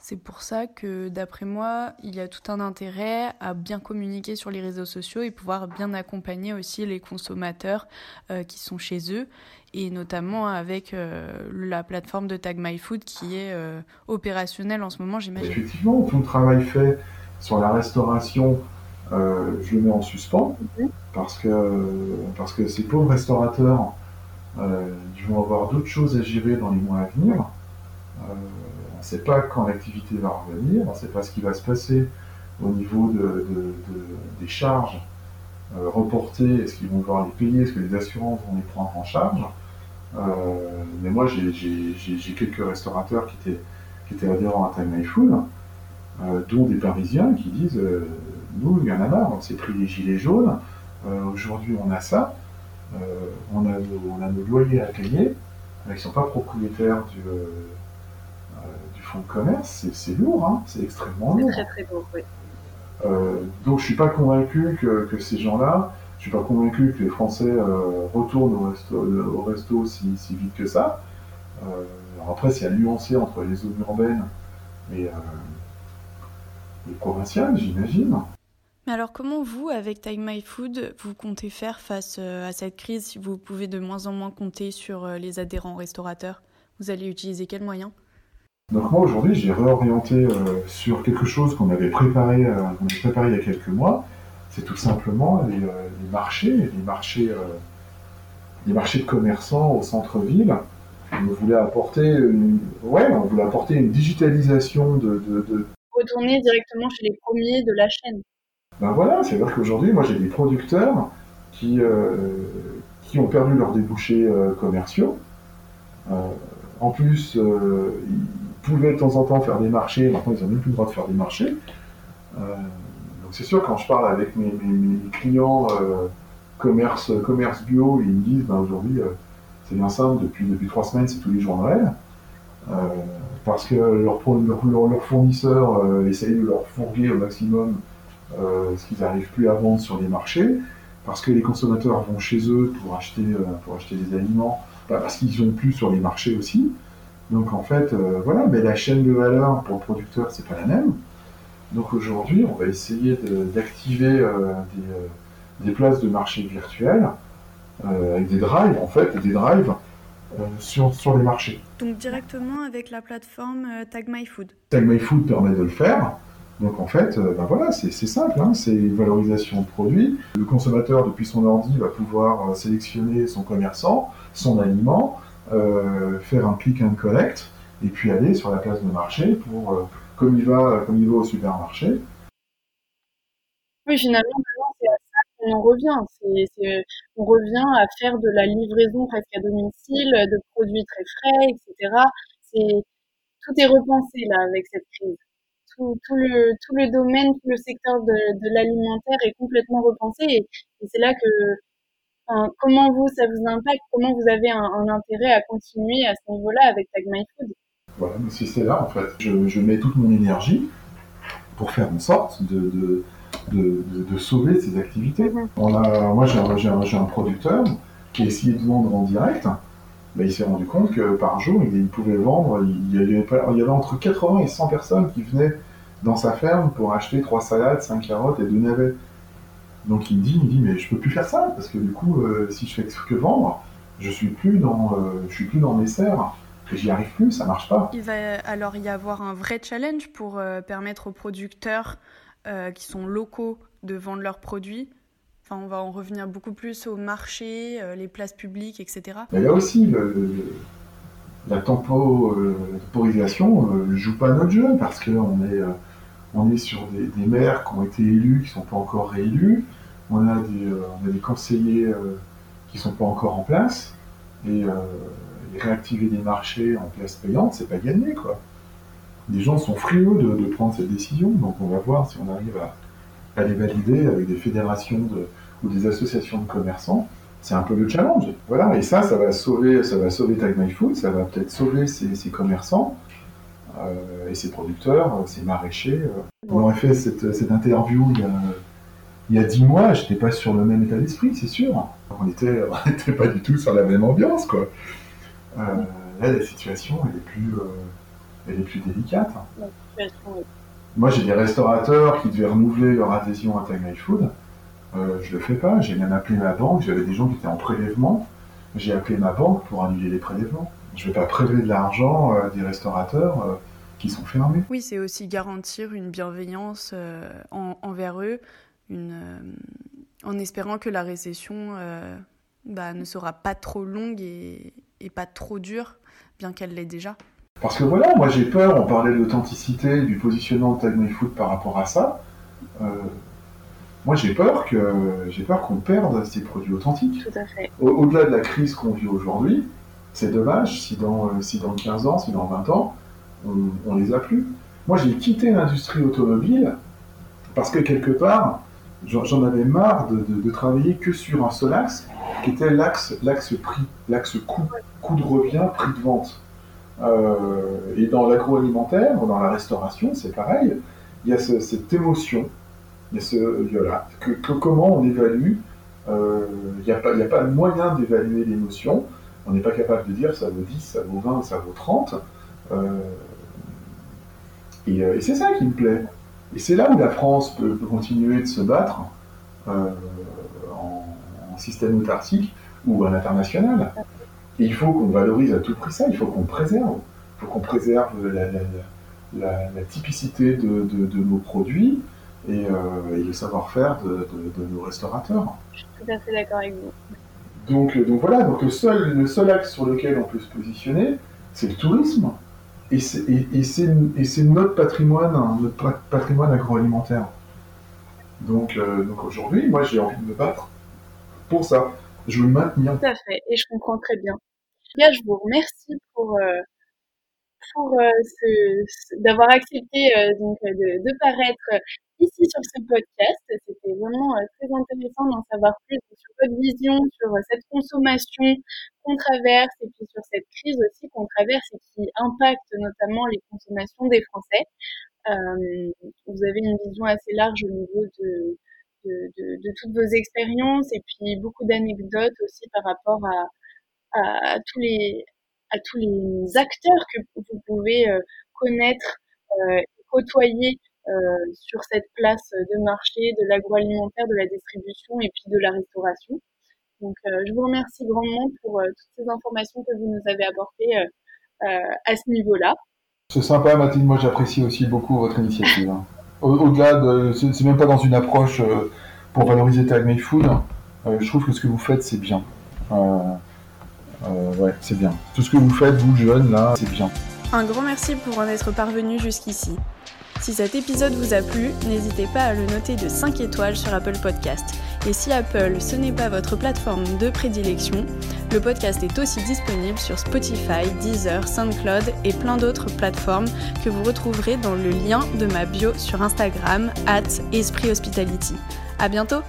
C'est pour ça que, d'après moi, il y a tout un intérêt à bien communiquer sur les réseaux sociaux et pouvoir bien accompagner aussi les consommateurs euh, qui sont chez eux, et notamment avec euh, la plateforme de Tag My Food qui est euh, opérationnelle en ce moment, j'imagine. Effectivement, tout le travail fait sur la restauration, je le mets en suspens, mhm. parce que, parce que ces pauvres restaurateurs, ils vont avoir d'autres choses à gérer dans les mois à venir ne sait pas quand l'activité va revenir, on ne sait pas ce qui va se passer au niveau de, des charges euh, reportées, est-ce qu'ils vont devoir les payer, est-ce que les assurances vont les prendre en charge. Euh, mais moi, j'ai quelques restaurateurs qui étaient, qui étaient adhérents à Time My Food, euh, dont des Parisiens qui disent Nous, il y en a marre, on s'est pris les gilets jaunes, aujourd'hui on a ça, on, a, on a nos loyers à payer, ils ne sont pas propriétaires du de commerce, c'est lourd, hein, c'est extrêmement lourd. Très très lourd, oui. Euh, donc je suis pas convaincu que, ces gens-là, suis pas convaincu que les Français euh, retournent au resto, au resto si, vite que ça. Euh, alors après, c'est à nuancer entre les zones urbaines et les provinciales, j'imagine. Mais alors comment vous, avec Time My Food, vous comptez faire face à cette crise si vous pouvez de moins en moins compter sur les adhérents restaurateurs? Vous allez utiliser quels moyens? Donc moi aujourd'hui j'ai réorienté euh, sur quelque chose qu'on avait préparé, euh, préparé il y a quelques mois. C'est tout simplement les, euh, marchés, les marchés, les marchés de commerçants au centre-ville. On voulait apporter, une, ouais, on voulait apporter une digitalisation de, de, retourner directement chez les premiers de la chaîne. Ben voilà, c'est-à-dire qu'aujourd'hui, moi j'ai des producteurs qui, qui ont perdu leurs débouchés commerciaux. en plus, pouvaient de temps en temps faire des marchés, maintenant ils n'ont même plus le droit de faire des marchés. Euh, c'est sûr, quand je parle avec mes, clients euh, commerce, bio, ils me disent ben, aujourd'hui euh, c'est bien simple, depuis, trois semaines c'est tous les jours Noël. parce que leurs leur, fournisseurs essayent de leur fourguer au maximum ce qu'ils n'arrivent plus à vendre sur les marchés, parce que les consommateurs vont chez eux pour acheter, des aliments, bah, parce qu'ils n'ont plus sur les marchés aussi. Donc en fait, euh, voilà, mais la chaîne de valeur pour le producteur, c'est pas la même. Donc aujourd'hui, on va essayer d'activer euh, euh, des, places de marché virtuelles avec des drives, en fait, des drives sur, sur les marchés. Donc directement avec la plateforme Tag My Food. Tag My Food permet de le faire. Donc en fait, ben voilà, c'est simple, hein, c'est une valorisation de produit. Le consommateur, depuis son ordi, va pouvoir sélectionner son commerçant, son aliment, euh, faire un click and collect, et puis aller sur la place de marché pour, euh, comme, il va, comme il va au supermarché. Oui, finalement, c'est à ça qu'on revient. on revient à faire de la livraison presque à domicile, de produits très frais, etc. Tout est repensé là avec cette crise. Tout, le, domaine, tout le secteur de, l'alimentaire est complètement repensé. et c'est là que comment vous, ça vous impacte? Comment vous avez un, intérêt à continuer à ce niveau-là avec Tag My Food? Voilà, c'est là en fait. Je, mets toute mon énergie pour faire en sorte de, de, sauver ces activités. On a, moi, j'ai un, un, producteur qui a essayé de vendre en direct. Ben, il s'est rendu compte que par jour, il, pouvait vendre, il y, avait, il y avait entre 80 et 100 personnes qui venaient dans sa ferme pour acheter trois salades, cinq carottes et deux navets. Donc il me dit, il me dit, mais je peux plus faire ça parce que du coup, euh, si je fais que vendre, je suis plus dans, euh, je suis plus dans mes serres. J'y arrive plus, ça marche pas. Il va alors y avoir un vrai challenge pour euh, permettre aux producteurs qui sont locaux de vendre leurs produits. Enfin, on va en revenir beaucoup plus au marché, les places publiques, etc. y a aussi la temporisation ne joue pas notre jeu parce qu'on est on est sur des, maires qui ont été élus, qui ne sont pas encore réélus. On a des, euh, des conseillers euh, qui ne sont pas encore en place. Et, euh, réactiver des marchés en place payante, c'est pas gagné, quoi. Les gens sont frileux de, prendre cette décision, donc on va voir si on arrive à, les valider avec des fédérations ou des associations de commerçants. C'est un peu le challenge. Voilà, et ça, ça va sauver, ça va sauver Tag My Food, ça va peut-être sauver ces commerçants. Euh, et ses producteurs, ses maraîchers. Euh. On aurait fait cette, interview il y a il y a dix mois, j'étais pas sur le même état d'esprit, c'est sûr. On n'était on pas du tout sur la même ambiance, quoi. Euh, là, la situation, elle est plus, elle est plus délicate. Moi, j'ai des restaurateurs qui devaient renouveler leur adhésion à Tag Food. Euh, je le fais pas. J'ai même appelé ma banque. J'avais des gens qui étaient en prélèvement. J'ai appelé ma banque pour annuler les prélèvements. Je vais pas prélever de l'argent euh, des restaurateurs euh, qui sont fermés. Oui, c'est aussi garantir une bienveillance euh, envers eux, une, en espérant que la récession bah, ne sera pas trop longue et, et pas trop dure, bien qu'elle l'est déjà. Parce que voilà, moi j'ai peur, on parlait de l'authenticité, du positionnement de Tag Food par rapport à ça. Euh, moi j'ai peur que j'ai peur qu'on perde ces produits authentiques. Tout à fait. Au-delà de la crise qu'on vit aujourd'hui, c'est dommage si dans, euh, si dans 15 ans, si dans 20 ans, on, les a plus. Moi j'ai quitté l'industrie automobile parce que quelque part, j'en avais marre de, de, travailler que sur un seul axe, qui était l'axe prix, l'axe coût, coût de revient, prix de vente. Euh, et dans l'agroalimentaire, dans la restauration, c'est pareil. Il y a cette émotion, il y a ce, voilà, que, comment on évalue. Euh, il n'y a, a pas de moyen d'évaluer l'émotion. On n'est pas capable de dire ça vaut 10, ça vaut 20, ça vaut 30. Euh, et c'est ça qui me plaît. Et c'est là où la France peut, continuer de se battre en, en, système autarcique ou à l'international. Et il faut qu'on valorise à tout prix ça, il faut qu'on préserve. Il faut qu'on préserve la, typicité de, nos produits et, euh, le savoir-faire de, nos restaurateurs. Je suis tout à fait d'accord avec vous. Donc, donc voilà, donc le seul, le seul axe sur lequel on peut se positionner, c'est le tourisme. Et c'est notre patrimoine, hein, notre patrimoine agroalimentaire. Donc, euh, donc aujourd'hui, moi j'ai envie de me battre pour ça je veux maintenir. Tout à fait, et je comprends très bien. Bien, je vous remercie pour euh, pour euh, d'avoir accepté donc de, paraître ici sur ce podcast. C'était vraiment très intéressant d'en savoir plus sur votre vision, sur cette consommation qu'on traverse et puis sur cette crise aussi qu'on traverse et qui impacte notamment les consommations des Français. vous avez une vision assez large au niveau de toutes vos expériences et puis beaucoup d'anecdotes aussi par rapport à, tous les acteurs que vous pouvez euh, connaître euh, côtoyer euh, sur cette place de marché de l'agroalimentaire, de la distribution et puis de la restauration. Donc, je vous remercie grandement pour toutes ces informations que vous nous avez apportées à ce niveau-là. C'est sympa, Mathilde. Moi, j'apprécie aussi beaucoup votre initiative. Hein. Au-delà de. C'est même pas dans une approche euh, pour valoriser Tag Made Food. Euh, je trouve que ce que vous faites, c'est bien. Euh, ouais, c'est bien. Tout ce que vous faites, vous jeunes, là, c'est bien. Un grand merci pour en être parvenu jusqu'ici. Si cet épisode vous a plu, n'hésitez pas à le noter de 5 étoiles sur Apple Podcast. Et si Apple, ce n'est pas votre plateforme de prédilection, le podcast est aussi disponible sur Spotify, Deezer, SoundCloud et plein d'autres plateformes que vous retrouverez dans le lien de ma bio sur Instagram, at Esprit Hospitality. À bientôt!